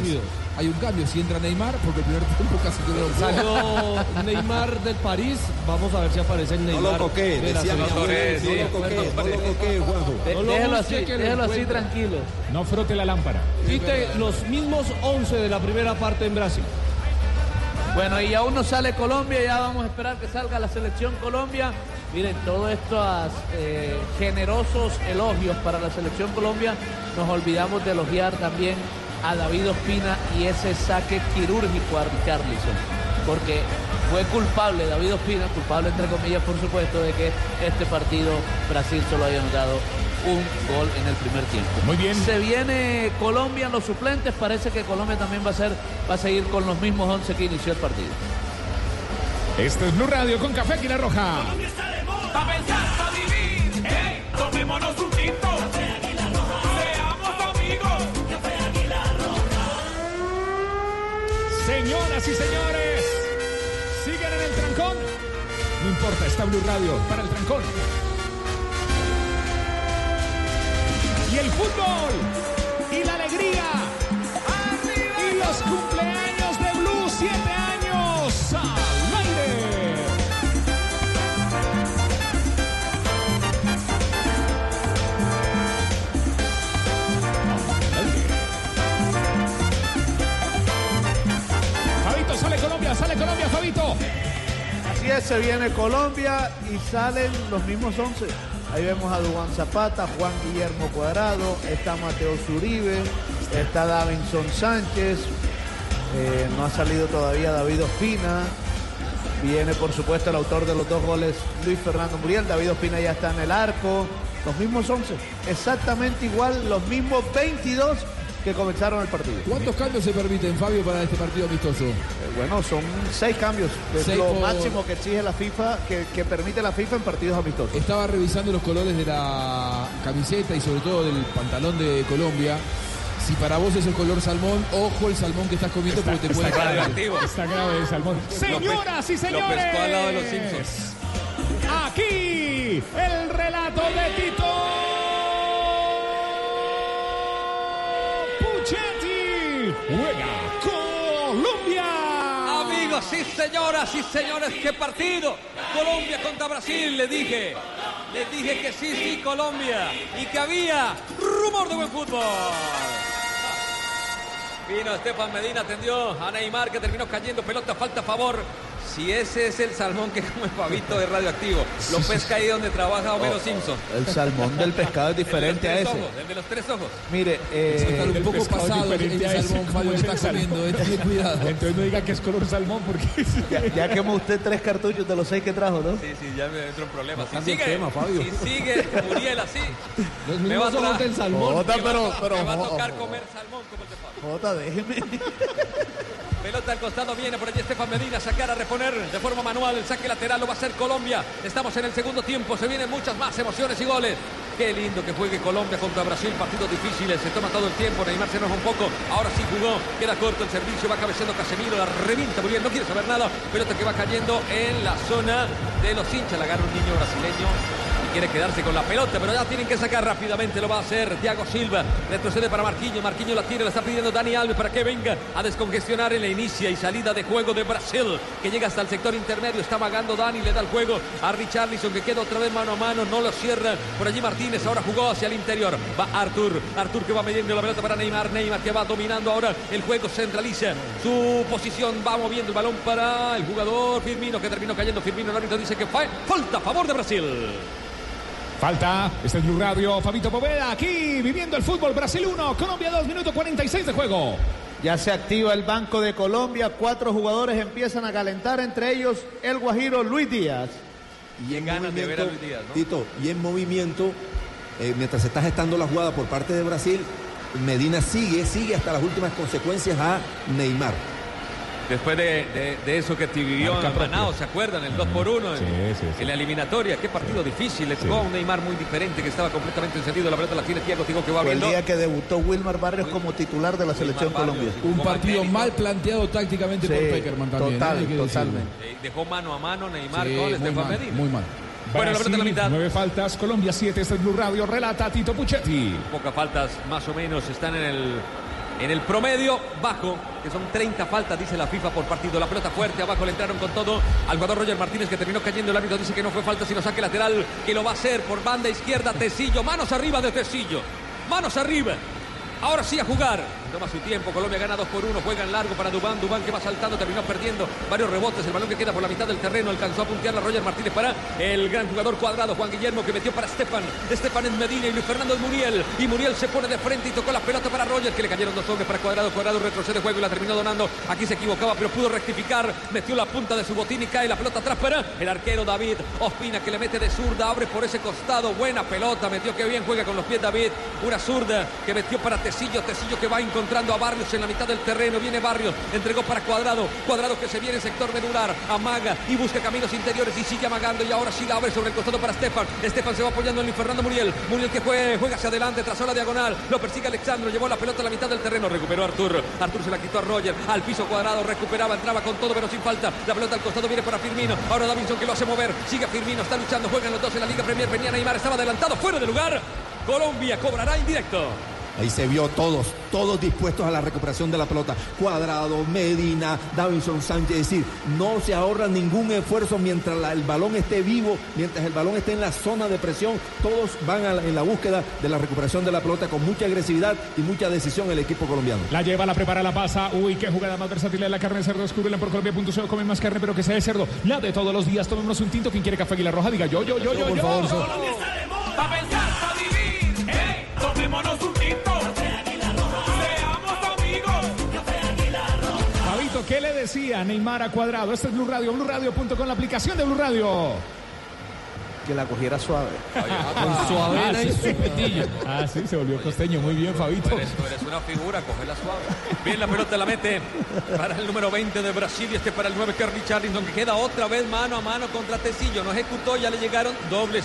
Hay un cambio. Si entra Neymar, porque el primer tiempo casi que no. Salió Neymar del París. Vamos a ver si aparece el No Neymar. lo la decía no lo coqué, no lo coqué, Juanjo. No déjelo así, déjelo así tranquilo. No frote la lámpara. Tite, los mismos 11 de la primera parte en Brasil. Bueno, y aún no sale Colombia, ya vamos a esperar que salga la selección Colombia. Miren, todos estos eh, generosos elogios para la selección Colombia, nos olvidamos de elogiar también a David Ospina y ese saque quirúrgico a Richarlison. Porque fue culpable David Ospina, culpable entre comillas por supuesto, de que este partido Brasil solo haya dado un gol en el primer tiempo. Muy bien. Se viene Colombia en los suplentes, parece que Colombia también va a ser, va a seguir con los mismos 11 que inició el partido. Este es Blue Radio con Café Águila Roja. Pa' pensar, pa' vivir, hey, tomémonos un tinto. Seamos amigos. Señoras y señores, siguen en el trancón. No importa, está Blue Radio para el trancón. El fútbol, y la alegría, y los cumpleaños de Blue, siete años al aire. Fabito, sale Colombia, sale Colombia, Fabito. Así es, se viene Colombia y salen los mismos 11. Ahí vemos a Dubán Zapata, Juan Guillermo Cuadrado, está Mateo Zuribe, está Davinson Sánchez, eh, no ha salido todavía David Ospina. Viene, por supuesto, el autor de los dos goles, Luis Fernando Muriel. David Ospina ya está en el arco. Los mismos 11. Exactamente igual, los mismos 22 que comenzaron el partido. ¿Cuántos cambios se permiten, Fabio, para este partido amistoso? Eh, bueno, son seis cambios. Es Seis lo por- máximo que exige la FIFA, que, que permite la FIFA en partidos amistosos. Estaba revisando los colores de la camiseta y sobre todo del pantalón de Colombia. Si para vos es el color salmón, ojo el salmón que estás comiendo porque te puede. Radioactivo. Está grave el salmón. Señoras y Lo señores. al lado de los Simpsons. Aquí el relato de Tito Y señoras y señores, qué partido. Colombia contra Brasil, le dije. Les dije que sí, sí, Colombia. Y que había rumor de buen fútbol. Vino Estefan Medina, atendió a Neymar que terminó cayendo. Pelota, falta a favor. Si ese es el salmón que come Fabito de radioactivo, lo pesca ahí donde trabaja Homero Simpson. El salmón del pescado es diferente a El ese. ojos, el de los tres ojos. Mire, eh, Está un poco pasado el salmón, ¿cómo Fabio, el está comiendo. eh, Tenle cuidado. Entonces no diga que es color salmón porque ya, ya quemó usted tres cartuchos de los seis que trajo, ¿no? Sí, sí, ya me entro en problemas. Si el sigue, tema, Fabio. si sigue Muriel así, Los me va a tra- del salmón. Jota, pero, to- pero, me va a jo- tocar comer salmón como el de Fabio. Jota, déjeme. Pelota al costado, viene por allí Estefan Medina, sacar a reponer de forma manual, el saque lateral lo va a hacer Colombia. Estamos en el segundo tiempo, se vienen muchas más emociones y goles. Qué lindo que juegue Colombia contra Brasil, partidos difíciles, se toma todo el tiempo, Neymar se enoja un poco, ahora sí jugó, queda corto el servicio, va cabeceando Casemiro, la revienta muy no quiere saber nada, pelota que va cayendo en la zona de los hinchas, la agarra un niño brasileño quiere quedarse con la pelota, pero ya tienen que sacar rápidamente, lo va a hacer Thiago Silva, retrocede para Marquinhos, Marquinhos la tiene, la está pidiendo Dani Alves para que venga a descongestionar en la inicia y salida de juego de Brasil, que llega hasta el sector intermedio, está vagando Dani, le da el juego a Richarlison que queda otra vez mano a mano, no lo cierra, por allí Martínez ahora jugó hacia el interior, va Artur, Artur que va midiendo la pelota para Neymar, Neymar que va dominando ahora el juego, centraliza su posición, va moviendo el balón para el jugador Firmino que terminó cayendo, Firmino el árbitro dice que falta a favor de Brasil. Falta, este es Blue Radio, Fabito Poveda, aquí viviendo el fútbol, Brasil 1, Colombia 2, minuto 46 de juego. Ya se activa el Banco de Colombia, cuatro jugadores empiezan a calentar, entre ellos el Guajiro Luis Díaz. Y en ganas de ver a movimiento, Luis Díaz, ¿no? Tito, y en movimiento, eh, mientras se está gestando la jugada por parte de Brasil, Medina sigue, sigue hasta las últimas consecuencias a Neymar. Después de, de- de eso que te vivió Marca en propia. Manao, ¿se acuerdan? El 2 por 1 en, Sí, sí, sí. en la eliminatoria. Qué partido difícil. Le tocó a un Neymar muy diferente que estaba completamente encendido. La pelota la tiene Thiago Tigo que va Fue el abriendo. día que debutó Wilmar Barrios como titular de la selección Barrios, Colombia. sí. Un partido mal planteado tácticamente por Peckerman también. total, ¿eh? Decirlo. totalmente. Eh, Dejó mano a mano Neymar Sí, con muy Estefan mal, Medina. muy mal. Bueno, la pelota en la Brasil, mitad. nueve faltas, Colombia 7, este es Blue Radio, relata Tito Puchetti. Pocas faltas, más o menos, están en el, en el promedio bajo, que son 30 faltas, dice la FIFA por partido. La pelota fuerte, abajo le entraron con todo al jugador Roger Martínez, que terminó cayendo. El árbitro dice que no fue falta, sino saque lateral, que lo va a hacer por banda izquierda. Tecillo, manos arriba de Tecillo, manos arriba. Ahora sí a jugar. Toma su tiempo. Colombia gana 2 por 1. Juega en largo para Dubán. Dubán que va saltando. Terminó perdiendo varios rebotes. El balón que queda por la mitad del terreno. Alcanzó a puntear a Roger Martínez para el gran jugador cuadrado. Juan Guillermo que metió para Estefan. Estefan en Medina y Luis Fernando en Muriel. Y Muriel se pone de frente y tocó la pelota para Roger. Que le cayeron dos hombres para cuadrado. Cuadrado retrocede juego y la terminó donando. Aquí se equivocaba, pero pudo rectificar. Metió la punta de su botín y cae la pelota atrás para el arquero David Ospina que le mete de zurda. Abre por ese costado. Buena pelota. Metió que bien. Juega con los pies David. Una zurda que metió para Tecillo. Tecillo que va encontrando a Barrios en la mitad del terreno. Viene Barrios. Entregó para Cuadrado. Cuadrado que se viene en sector medular. Amaga y busca caminos interiores y sigue amagando. Y ahora sí la abre sobre el costado para Estefan. Estefan se va apoyando en Fernando Muriel. Muriel que juega, juega hacia adelante. Trazó la diagonal. Lo persigue Alexandro. Llevó la pelota a la mitad del terreno. Recuperó Artur. Artur se la quitó a Roger. Al piso cuadrado. Recuperaba. Entraba con todo, pero sin falta. La pelota al costado viene para Firmino. Ahora Davinson que lo hace mover. Sigue Firmino. Está luchando. Juegan los dos en la Liga Premier. Venía Neymar. Estaba adelantado. Fuera de lugar. Colombia cobrará en directo. Ahí se vio todos, todos dispuestos a la recuperación de la pelota. Cuadrado, Medina, Davinson Sánchez. Es decir, no se ahorra ningún esfuerzo mientras la- el balón esté vivo, mientras el balón esté en la zona de presión. Todos van a la- en la búsqueda de la recuperación de la pelota con mucha agresividad y mucha decisión el equipo colombiano. La lleva, la prepara, la pasa. Uy, qué jugada más versátil de la carne de cerdo. Descúbrela por Colombia.co. Comen más carne, pero que sea de cerdo. La de todos los días. Tomémonos un tinto. Quien quiere café Aguilar Roja, diga yo, yo, yo, yo, por yo. favor, so- Pa' pensar, pa' vivir, hey, tomémonos decía Neymar a Cuadrado? Este es Blue Radio, BlueRadio.com, la aplicación de Blue Radio. Que la cogiera suave. Con su avena y su petillo. Ah, sí, se volvió costeño. Muy bien, Fabito. Tú eres, tú eres una figura, cógela suave. Bien, la pelota la mete para el número 20 de Brasil y este para el 9 que es Richarlison, que queda otra vez mano a mano contra Tecillo. No ejecutó, ya le llegaron dobles.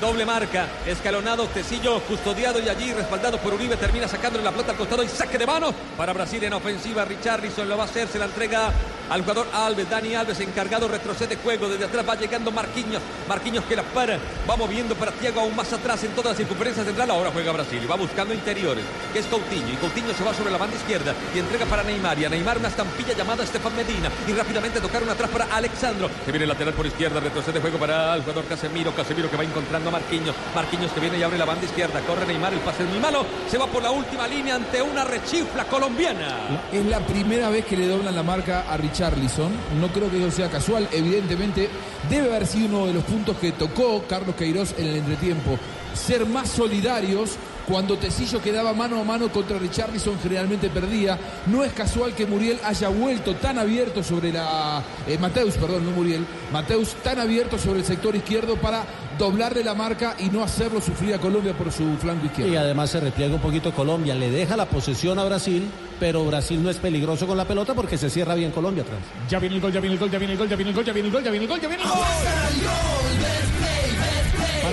Doble marca, escalonado, Tecillo custodiado y allí respaldado por Uribe, termina sacándole la pelota al costado y saque de mano para Brasil en ofensiva. Richarlison lo va a hacer, se la entrega al jugador Alves, Dani Alves encargado, retrocede juego, desde atrás va llegando Marquinhos, Marquinhos que la para, va moviendo para Tiago aún más atrás en toda la circunferencia central, ahora juega Brasil y va buscando interiores, que es Coutinho, y Coutinho se va sobre la banda izquierda y entrega para Neymar, y a Neymar una estampilla llamada Estefan Medina, y rápidamente tocaron atrás para Alexandro, que viene lateral por izquierda, retrocede juego para el jugador Casemiro, Casemiro que va encontrando a Marquinhos, Marquinhos que viene y abre la banda izquierda, corre Neymar, el pase es muy malo, se va por la última línea ante una rechifla colombiana. Es la primera vez que le doblan la marca a Richarlison. No creo que eso sea casual. Evidentemente, debe haber sido uno de los puntos que tocó Carlos Queiroz en el entretiempo. Ser más solidarios. Cuando Tecillo quedaba mano a mano contra Richarlison, generalmente perdía. No es casual que Muriel haya vuelto tan abierto sobre la. eh, Mateus, perdón, no Muriel. Mateus tan abierto sobre el sector izquierdo para doblarle la marca y no hacerlo sufrir a Colombia por su flanco izquierdo. Y además se repliega un poquito Colombia, le deja la posesión a Brasil, pero Brasil no es peligroso con la pelota porque se cierra bien Colombia atrás. Ya viene el gol, ya viene el gol, ya viene el gol, ya viene el gol, ya viene el gol, ya viene el gol, ya viene el gol.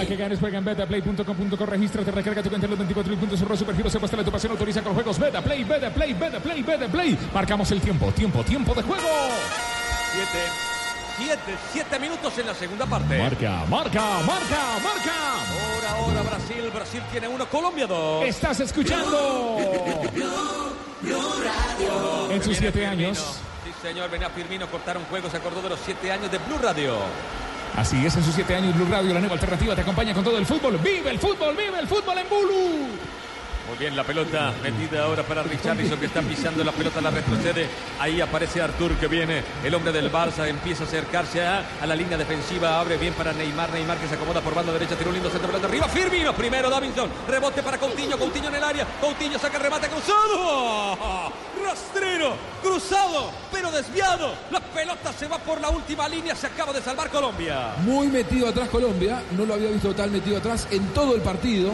Para que ganes, juega en betaplay.com.co, regístrate, recarga tu cuenta en los 24 puntos, cerró Supergiro, se pasa la tu pasión, autoriza con juegos Betaplay, Betaplay, Betaplay, Betaplay. Marcamos el tiempo, tiempo, tiempo de juego. Siete, siete, siete minutos en la segunda parte. Marca, marca, marca, marca. Ahora, ahora Brasil, Brasil tiene uno, Colombia dos. Estás escuchando. En sus siete años. Sí, señor, venía Firmino, cortaron juego, se acordó de los siete años de Blue Radio. Así es, en sus siete años, Blue Radio, la nueva alternativa, te acompaña con todo el fútbol. ¡Vive el fútbol, vive el fútbol en Bulu! Muy bien, la pelota metida ahora para Richarlison que está pisando la pelota, la retrocede. Ahí aparece Artur que viene, el hombre del Barça, empieza a acercarse a, la línea defensiva, abre bien para Neymar, Neymar que se acomoda por banda derecha, tiene un lindo centro pelota arriba, Firmino, primero Davinson, rebote para Coutinho, Coutinho en el área, Coutinho saca remate cruzado, rastrero, cruzado, pero desviado, la pelota se va por la última línea, se acaba de salvar Colombia. Muy metido atrás Colombia, no lo había visto tan metido atrás en todo el partido.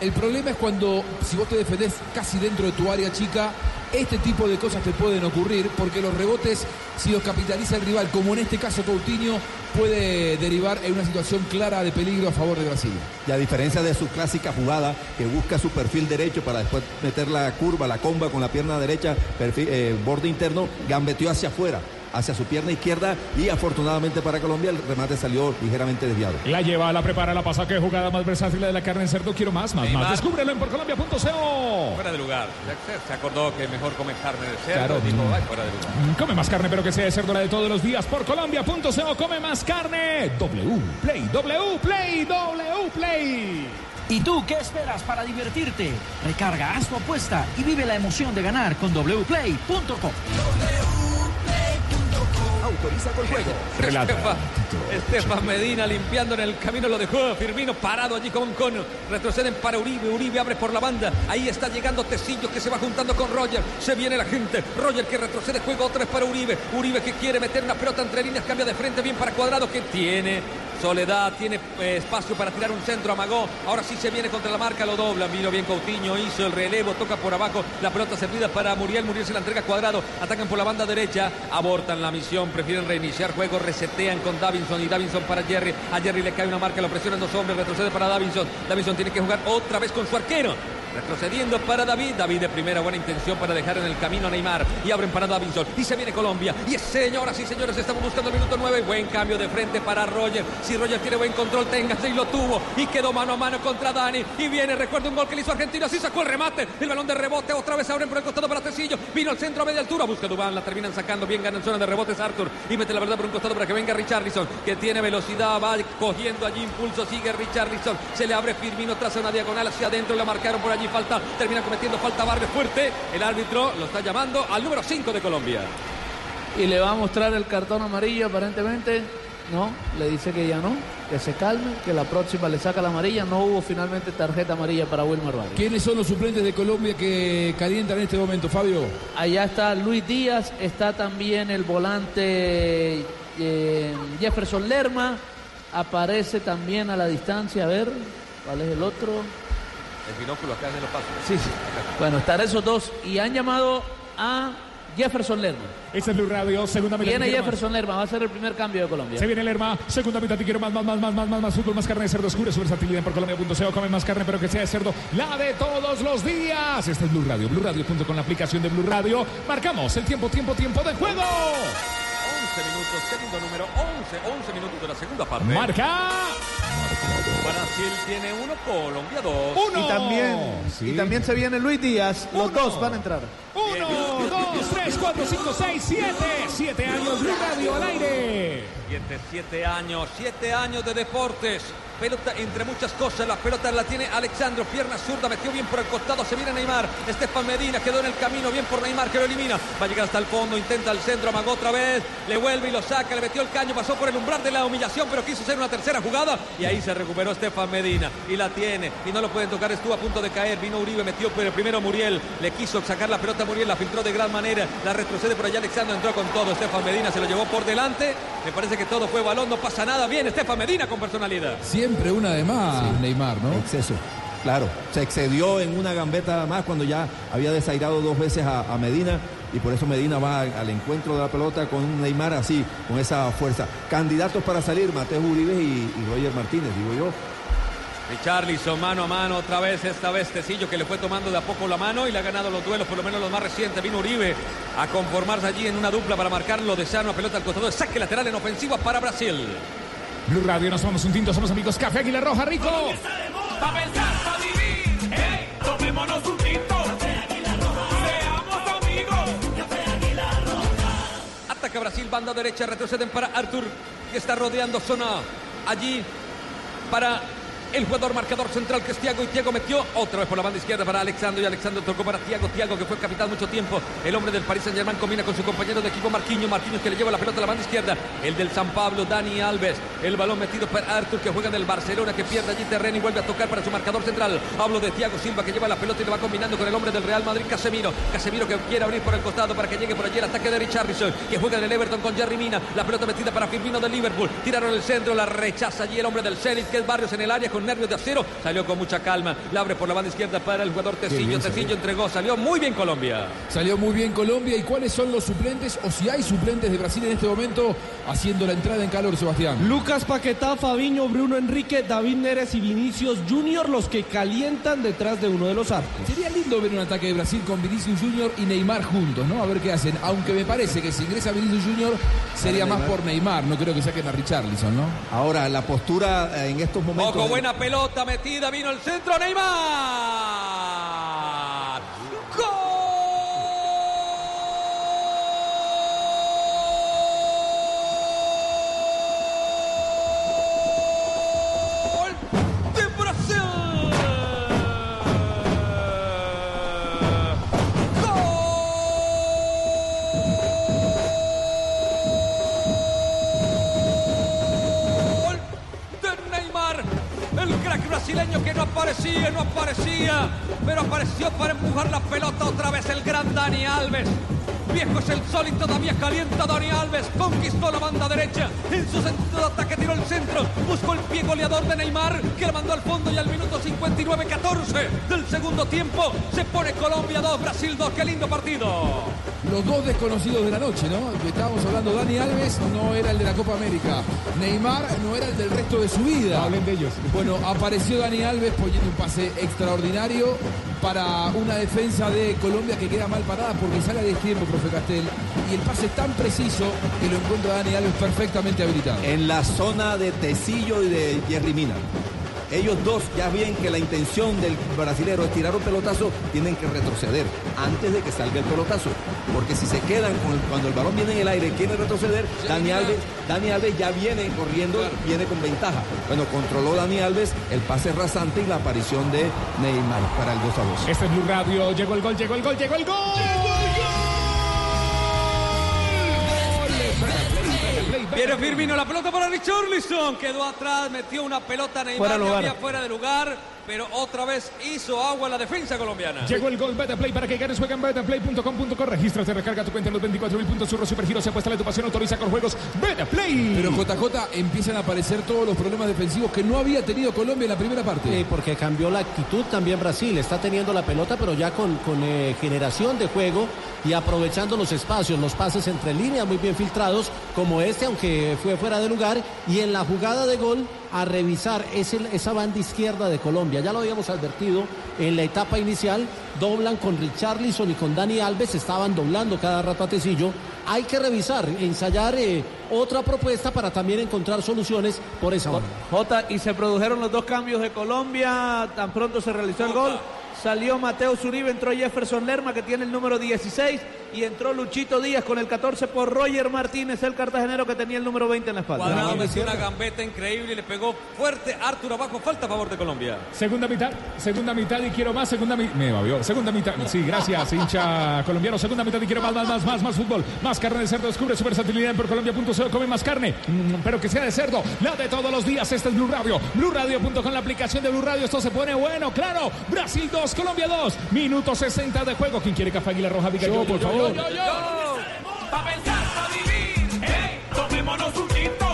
El problema es cuando, si vos te defendés casi dentro de tu área chica, este tipo de cosas te pueden ocurrir, porque los rebotes, si los capitaliza el rival, como en este caso Coutinho, puede derivar en una situación clara de peligro a favor de Brasil. Y a diferencia de su clásica jugada, que busca su perfil derecho para después meter la curva, la comba con la pierna derecha, perfil- eh, borde interno, gambeteó hacia afuera, hacia su pierna izquierda y afortunadamente para Colombia el remate salió ligeramente desviado. La lleva, la prepara, la pasa. Qué jugada más versátil de la carne en cerdo. Quiero más, más, Neymar. más. Descúbrelo en porcolombia.co. Fuera de lugar, se, acordó que mejor comer carne de cerdo, Claro. dijo, "Ay, fuera de lugar. Mm, Come más carne, pero que sea de cerdo la de todos los días. Por Colombia.co, come más carne. W Play, W Play, W Play. ¿Y tú qué esperas para divertirte? Recarga, haz tu apuesta y vive la emoción de ganar con wplay.com. Autoriza con juego. Estefa, Estefan Medina limpiando en el camino lo dejó Firmino parado allí con Cono retroceden para Uribe Uribe abre por la banda. Ahí está llegando Tecillo que se va juntando con Roger. Se viene la gente. Roger que retrocede juega otra vez para Uribe. Uribe que quiere meter una pelota entre líneas cambia de frente bien para Cuadrado que tiene Soledad tiene eh, espacio para tirar un centro amagó. Ahora sí se viene contra la marca lo dobla vino bien Coutinho hizo el relevo toca por abajo la pelota servida para Muriel Muriel se la entrega Cuadrado atacan por la banda derecha abortan la misión prefieren reiniciar juego resetean con Davinson y Davinson para Jerry. A Jerry le cae una marca, lo presionan dos hombres, retrocede para Davinson. Davinson tiene que jugar otra vez con su arquero. Retrocediendo para David. David de primera buena intención para dejar en el camino a Neymar. Y abren para Davinson. Y se viene Colombia. Y señoras y señores, estamos buscando el minuto 9. Buen cambio de frente para Roger. Si Roger tiene buen control, téngase y lo tuvo. Y quedó mano a mano contra Dani. Y viene, recuerda un gol que le hizo Argentina. Así sacó el remate. El balón de rebote. Otra vez abren por el costado para Tecillo. Vino al centro a media altura. Busca Dubán. La terminan sacando. Bien gana en zona de rebotes Arthur. Y mete la verdad por un costado para que venga Richarlison. Que tiene velocidad. Va cogiendo allí impulso. Sigue Richarlison. Se le abre Firmino. Traza una diagonal hacia adentro. La marcaron por allí. Falta. Termina cometiendo falta Barrio fuerte. El árbitro lo está llamando al número 5 de Colombia. Y le va a mostrar el cartón amarillo aparentemente. No, le dice que ya no, que se calme, que la próxima le saca la amarilla. No hubo finalmente tarjeta amarilla para Wilmar Barrio. ¿Quiénes son los suplentes de Colombia que calientan en este momento, Fabio? Allá está Luis Díaz, está también el volante eh, Jefferson Lerma. Aparece también a la distancia, a ver, ¿cuál es el otro? El binóculo acá en los pasos. Sí, sí. Bueno, están esos dos y han llamado a Jefferson Lerma. Este es Blue Radio, segunda mitad. Viene. Jefferson Lerma, va a ser el primer cambio de Colombia. Se viene Lerma, segunda mitad te quiero más, más, más, más, más, más, más fútbol, más carne de cerdo oscura, su versatilidad por Colombia.co, come más carne, pero que sea de cerdo, la de todos los días. Este es Blue Radio, Blue Radio junto con la aplicación de Blue Radio. Marcamos el tiempo, tiempo, tiempo de juego. 11 minutos, segundo número 11, 11 minutos de la segunda parte. Marca. Brasil tiene uno, Colombia dos. Y también, y también se viene Luis Díaz. Los dos van a entrar. Uno, dos, tres, cuatro, cinco, seis, siete. Siete años Blue Radio al aire. Siete, siete años, siete años de deportes. Pelota entre muchas cosas. La pelota la tiene Alexandro. Pierna zurda. Metió bien por el costado. Se viene Neymar. Estefan Medina quedó en el camino. Bien por Neymar que lo elimina. Va a llegar hasta el fondo. Intenta el centro. Amagó otra vez. Le vuelve y lo saca. Le metió el caño. Pasó por el umbral de la humillación. Pero quiso hacer una tercera jugada. Y ahí se recuperó Estefan Medina. Y la tiene. Y no lo pueden tocar. Estuvo a punto de caer. Vino Uribe. Metió pero primero Muriel. Le quiso sacar la pelota a Muriel. La filtró de gran manera. La retrocede por allá. Alexandro entró con todo. Estefan Medina se lo llevó por delante. Me parece que todo fue balón. No pasa nada. Bien Estefan Medina con personalidad. Siempre una de más, Neymar, ¿no? Exceso. Claro, se excedió en una gambeta más cuando ya había desairado dos veces a, a Medina y por eso Medina va al, al encuentro de la pelota con Neymar así, con esa fuerza. Candidatos para salir, Mateo Uribe y, y Roger Martínez, digo yo. Richarlison mano a mano otra vez, esta vez Tecillo que le fue tomando de a poco la mano y le ha ganado los duelos, por lo menos los más recientes. Vino Uribe a conformarse allí en una dupla para marcarlo de sano a pelota al costado. Saque lateral en ofensiva para Brasil. Blue Radio, nos tomamos un tinto, somos amigos. Café Aguilar Roja, rico. Pa' pensar, pa' vivir, hey, tomémonos un tinto. Seamos amigos. Ataca Brasil, banda derecha, retroceden para Artur, que está rodeando zona allí para el jugador marcador central que es Tiago y Tiago metió otra vez por la banda izquierda para Alexandro y Alexandro tocó para Tiago, Tiago que fue capitán mucho tiempo, el hombre del Paris Saint Germain combina con su compañero de equipo Marquinhos, Marquinhos que le lleva la pelota a la banda izquierda, el del San Pablo, Dani Alves, el balón metido para Artur que juega en el Barcelona que pierde allí terreno y vuelve a tocar para su marcador central, hablo de Tiago Silva que lleva la pelota y le va combinando con el hombre del Real Madrid Casemiro, Casemiro que quiere abrir por el costado para que llegue por allí el ataque de Richarlison que juega en el Everton con Jerry Mina, la pelota metida para Firmino del Liverpool, tiraron el centro, la rechaza allí el hombre del Zenit que es Barrios en el área con nervios de acero, salió con mucha calma, la abre por la banda izquierda para el jugador Tecillo, Tecillo entregó, salió muy bien Colombia. Salió muy bien Colombia. ¿Y cuáles son los suplentes o si hay suplentes de Brasil en este momento haciendo la entrada en calor, Sebastián? Lucas Paquetá, Fabiño, Bruno Enrique, David Neres y Vinicius Junior los que calientan detrás de uno de los arcos. Sería lindo ver un ataque de Brasil con Vinicius Junior y Neymar juntos, ¿no? A ver qué hacen. Aunque me parece que si ingresa Vinicius Junior sería más por Neymar. No creo que saquen a Richarlison, ¿no? Ahora, la postura eh, en estos momentos. Buena pelota metida, vino el centro, Neymar. No aparecía, no aparecía, pero apareció para empujar la pelota otra vez el gran Dani Alves. Viejo es el sol y todavía calienta Dani Alves. Conquistó la banda derecha. En su sentido de ataque tiró el centro. Buscó el pie goleador de Neymar, que la mandó al fondo y al minuto 59-14 del segundo tiempo se pone Colombia 2, Brasil 2. Qué lindo partido. Los dos desconocidos de la noche, ¿no? Que Estábamos hablando, Dani Alves no era el de la Copa América. Neymar no era el del resto de su vida. Hablen de ellos. Bueno, apareció Dani Alves poniendo un pase extraordinario para una defensa de Colombia que queda mal parada porque sale de tiempo, profe Castel. Y el pase tan preciso que lo encuentra Dani Alves perfectamente habilitado. En la zona de Tecillo y de Jerry Mina. Ellos dos ya ven que la intención del brasilero es tirar un pelotazo, tienen que retroceder antes de que salga el pelotazo. Porque si se quedan con el- cuando el balón viene en el aire y quiere retroceder, Dani Alves, Dani Alves ya viene corriendo, viene con ventaja. Bueno, controló Dani Alves el pase rasante y la aparición de Neymar para el 2 a 2. Este es Blue Radio. Llegó el gol, llegó el gol, llegó el gol. Viene Firmino, la pelota para Richarlison. Quedó atrás, metió una pelota Neymar Fuera lugar. había fuera de lugar, pero otra vez hizo agua la defensa colombiana. Llegó el gol Betaplay para que ganes. Juega en betaplay.com.co. Regístrate, recarga tu cuenta en los 24 mil puntos. Surro Supergiro se apuesta la tu pasión. Autoriza con juegos Betaplay. Pero JJ empiezan a aparecer todos los problemas defensivos que no había tenido Colombia en la primera parte. Eh, porque cambió la actitud también Brasil. Está teniendo la pelota, pero ya con, con, eh, generación de juego y aprovechando los espacios, los pases entre líneas muy bien filtrados, como este, aunque fue fuera de lugar. Y en la jugada de gol, a revisar ese- esa banda izquierda de Colombia. Ya lo habíamos advertido en la etapa inicial. Doblan con Richarlison y con Dani Alves, estaban doblando cada rato a Tecillo. Hay que revisar, ensayar eh, otra propuesta para también encontrar soluciones por esa banda. Jota, y se produjeron los dos cambios de Colombia, tan pronto se realizó el gol. Salió Mateo Zuribe, entró Jefferson Lerma, que tiene el número 16, y entró Luchito Díaz con el 14 por Roger Martínez, el cartagenero que tenía el número 20 en la espalda. Cuadrado metió una gambeta increíble y le pegó fuerte Arturo abajo. Falta a favor de Colombia. Segunda mitad, segunda mitad y quiero más, segunda mitad. Me babió. Segunda mitad. Sí, gracias, hincha colombiano. Segunda mitad y quiero más, más, más, más, más fútbol. Más carne de cerdo. Descubre su versatilidad en porcolombia.co. Come más carne, mm, pero que sea de cerdo. La de todos los días. Este es Blue Radio. BlueRadio.com, la aplicación de Blue Radio. Esto se pone bueno, claro. Brasil 2, Colombia 2. Minuto 60 de juego. ¿Quién quiere café Águila Roja? Diga yo, por favor. Pa' pensar, pa' vivir, hey, tomémonos un tinto.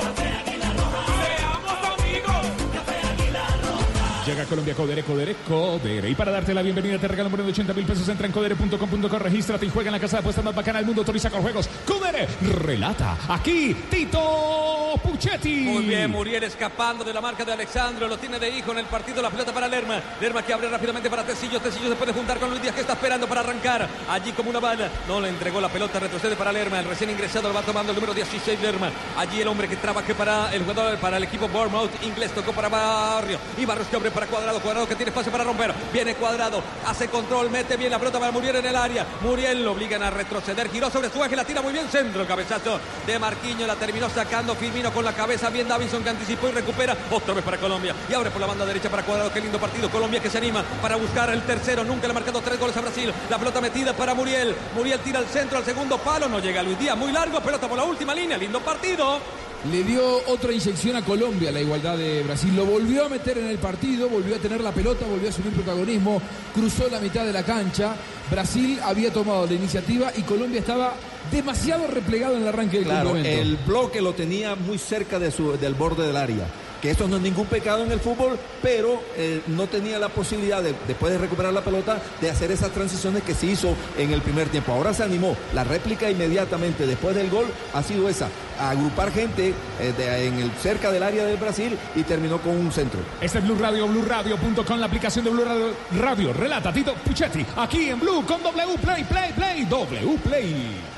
Colombia Codere, Codere, Codere. Y para darte la bienvenida te regalan por 80 mil pesos. Entra en codere.com.co, regístrate y juega en la casa de apuestas más bacana del mundo. Autoriza con juegos. Codere, relata. Aquí, Tito Puchetti. Muy bien, Muriel escapando de la marca de Alexandro. Lo tiene de hijo en el partido. La pelota para Lerma. Lerma que abre rápidamente para Tecillo. Tecillo se puede juntar con Luis Díaz que está esperando para arrancar. Allí como una bala. No le entregó la pelota. Retrocede para Lerma. El recién ingresado lo va tomando el número 16 Lerma. Allí el hombre que trabaje para el jugador, para el equipo Bournemouth. Inglés tocó para Barrio. Y Barrios que abre para Cuadrado. Cuadrado que tiene espacio para romper. Viene Cuadrado. Hace control. Mete bien la pelota para Muriel en el área. Muriel lo obligan a retroceder. Giró sobre su eje. La tira muy bien centro. Cabezazo de Marquinho. La terminó sacando Firmino con la cabeza. Bien Davinson que anticipó y recupera. Otra vez para Colombia. Y abre por la banda derecha para Cuadrado. Qué lindo partido. Colombia que se anima para buscar el tercero. Nunca le ha marcado tres goles a Brasil. La pelota metida para Muriel. Muriel tira al centro, al segundo palo. No llega Luis Díaz. Muy largo. Pelota por la última línea. Lindo partido. Le dio otra inyección a Colombia la igualdad de Brasil. Lo volvió a meter en el partido, volvió a tener la pelota, volvió a asumir protagonismo, cruzó la mitad de la cancha. Brasil había tomado la iniciativa y Colombia estaba demasiado replegado en el arranque del Claro, el bloque lo tenía muy cerca de su, del borde del área. Esto no es ningún pecado en el fútbol, pero eh, no tenía la posibilidad, de, después de recuperar la pelota, de hacer esas transiciones que se hizo en el primer tiempo. Ahora se animó. La réplica inmediatamente después del gol ha sido esa, agrupar gente eh, en el, cerca del área del Brasil y terminó con un centro. Este es Blue Radio, BlueRadio.com, la aplicación de Blue Radio. Radio. Relata Tito Puchetti. Aquí en Blue con W Play, Play, Play, W Play.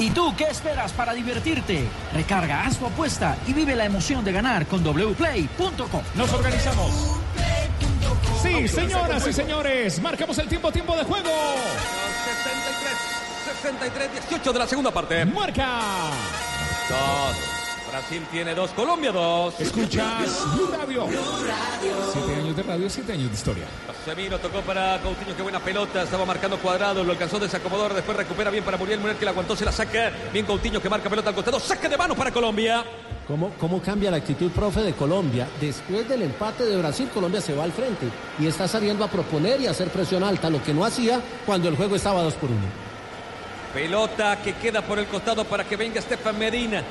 ¿Y tú qué esperas para divertirte? Recarga, haz tu apuesta y vive la emoción de ganar con wplay.com. Nos organizamos. Sí, señoras y señores, marcamos el tiempo, tiempo de juego. 63, 63, 18 de la segunda parte. Marca. Dos. Brasil tiene dos, Colombia dos. Escuchas Blue Radio. Siete años de radio, siete años de historia. Semino tocó para Coutinho, qué buena pelota, estaba marcando cuadrado, lo alcanzó desacomodar, después recupera bien para Muriel, Muriel que la aguantó, se la saca, bien Coutinho que marca pelota al costado, saque de manos para Colombia. ¿Cómo, ¿Cómo cambia la actitud, profe, de Colombia? Después del empate de Brasil, Colombia se va al frente y está saliendo a proponer y a hacer presión alta, lo que no hacía cuando el juego estaba 2 por 1. Pelota que queda por el costado para que venga Estefan Medina,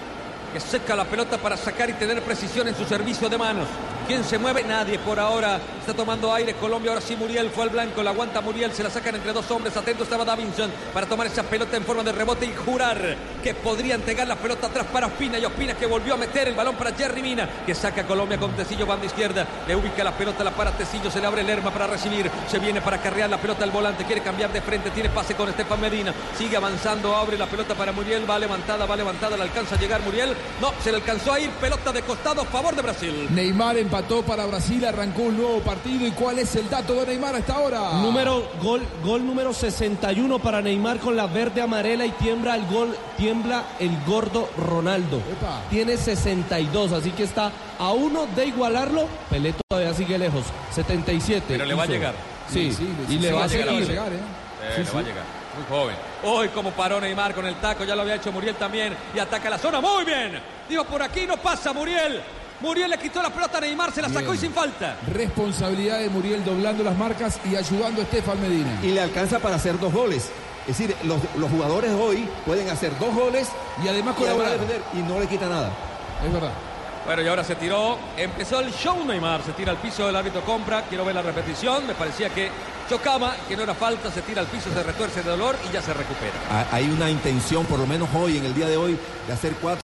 que seca la pelota para sacar y tener precisión en su servicio de manos. ¿Quién se mueve? Nadie por ahora. Está tomando aire Colombia. Ahora sí Muriel fue al blanco. La aguanta Muriel. Se la sacan entre dos hombres. Atento estaba Davinson para tomar esa pelota en forma de rebote y jurar que podría entregar la pelota atrás para Ospina. Y Ospina que volvió a meter el balón para Jerry Mina. Que saca a Colombia con Tecillo, banda izquierda. Le ubica la pelota, la para Tecillo. Se le abre Lerma para recibir. Se viene para carrear la pelota al volante. Quiere cambiar de frente. Tiene pase con Estefan Medina. Sigue avanzando. Abre la pelota para Muriel. Va levantada, va levantada. Le alcanza a llegar Muriel. No, se le alcanzó a ir. Pelota de costado. Favor de Brasil. Neymar empató para Brasil, arrancó un nuevo partido. ¿Y cuál es el dato de Neymar hasta ahora? Número, gol, gol número 61 para Neymar con la verde amarela y tiembla el gol, tiembla el gordo Ronaldo. Epa. Tiene 62, así que está a uno de igualarlo. Pelé todavía sigue lejos, 77. Pero le va a llegar. Sí, Sí, sí, y sí, le sí, va a va a llegar, seguir. va a llegar, ¿eh? Eh, Sí, le sí. va a llegar. Muy joven. Hoy como paró Neymar con el taco, ya lo había hecho Muriel también. Y ataca la zona. Muy bien. Digo, por aquí no pasa Muriel. Muriel le quitó la pelota a Neymar, se la sacó y sin falta. Responsabilidad de Muriel doblando las marcas y ayudando a Estefan Medina. Y le alcanza para hacer dos goles. Es decir, los, los jugadores hoy pueden hacer dos goles Y además y, colaborar. defender, y no le quita nada. Es verdad. Bueno, y ahora se tiró. Empezó el show Neymar. Se tira al piso, el árbitro compra. Quiero ver la repetición. Me parecía que chocaba, que no era falta. Se tira al piso, se retuerce de dolor y ya se recupera. Ha- Hay una intención, por lo menos hoy, en el día de hoy, de hacer cuatro.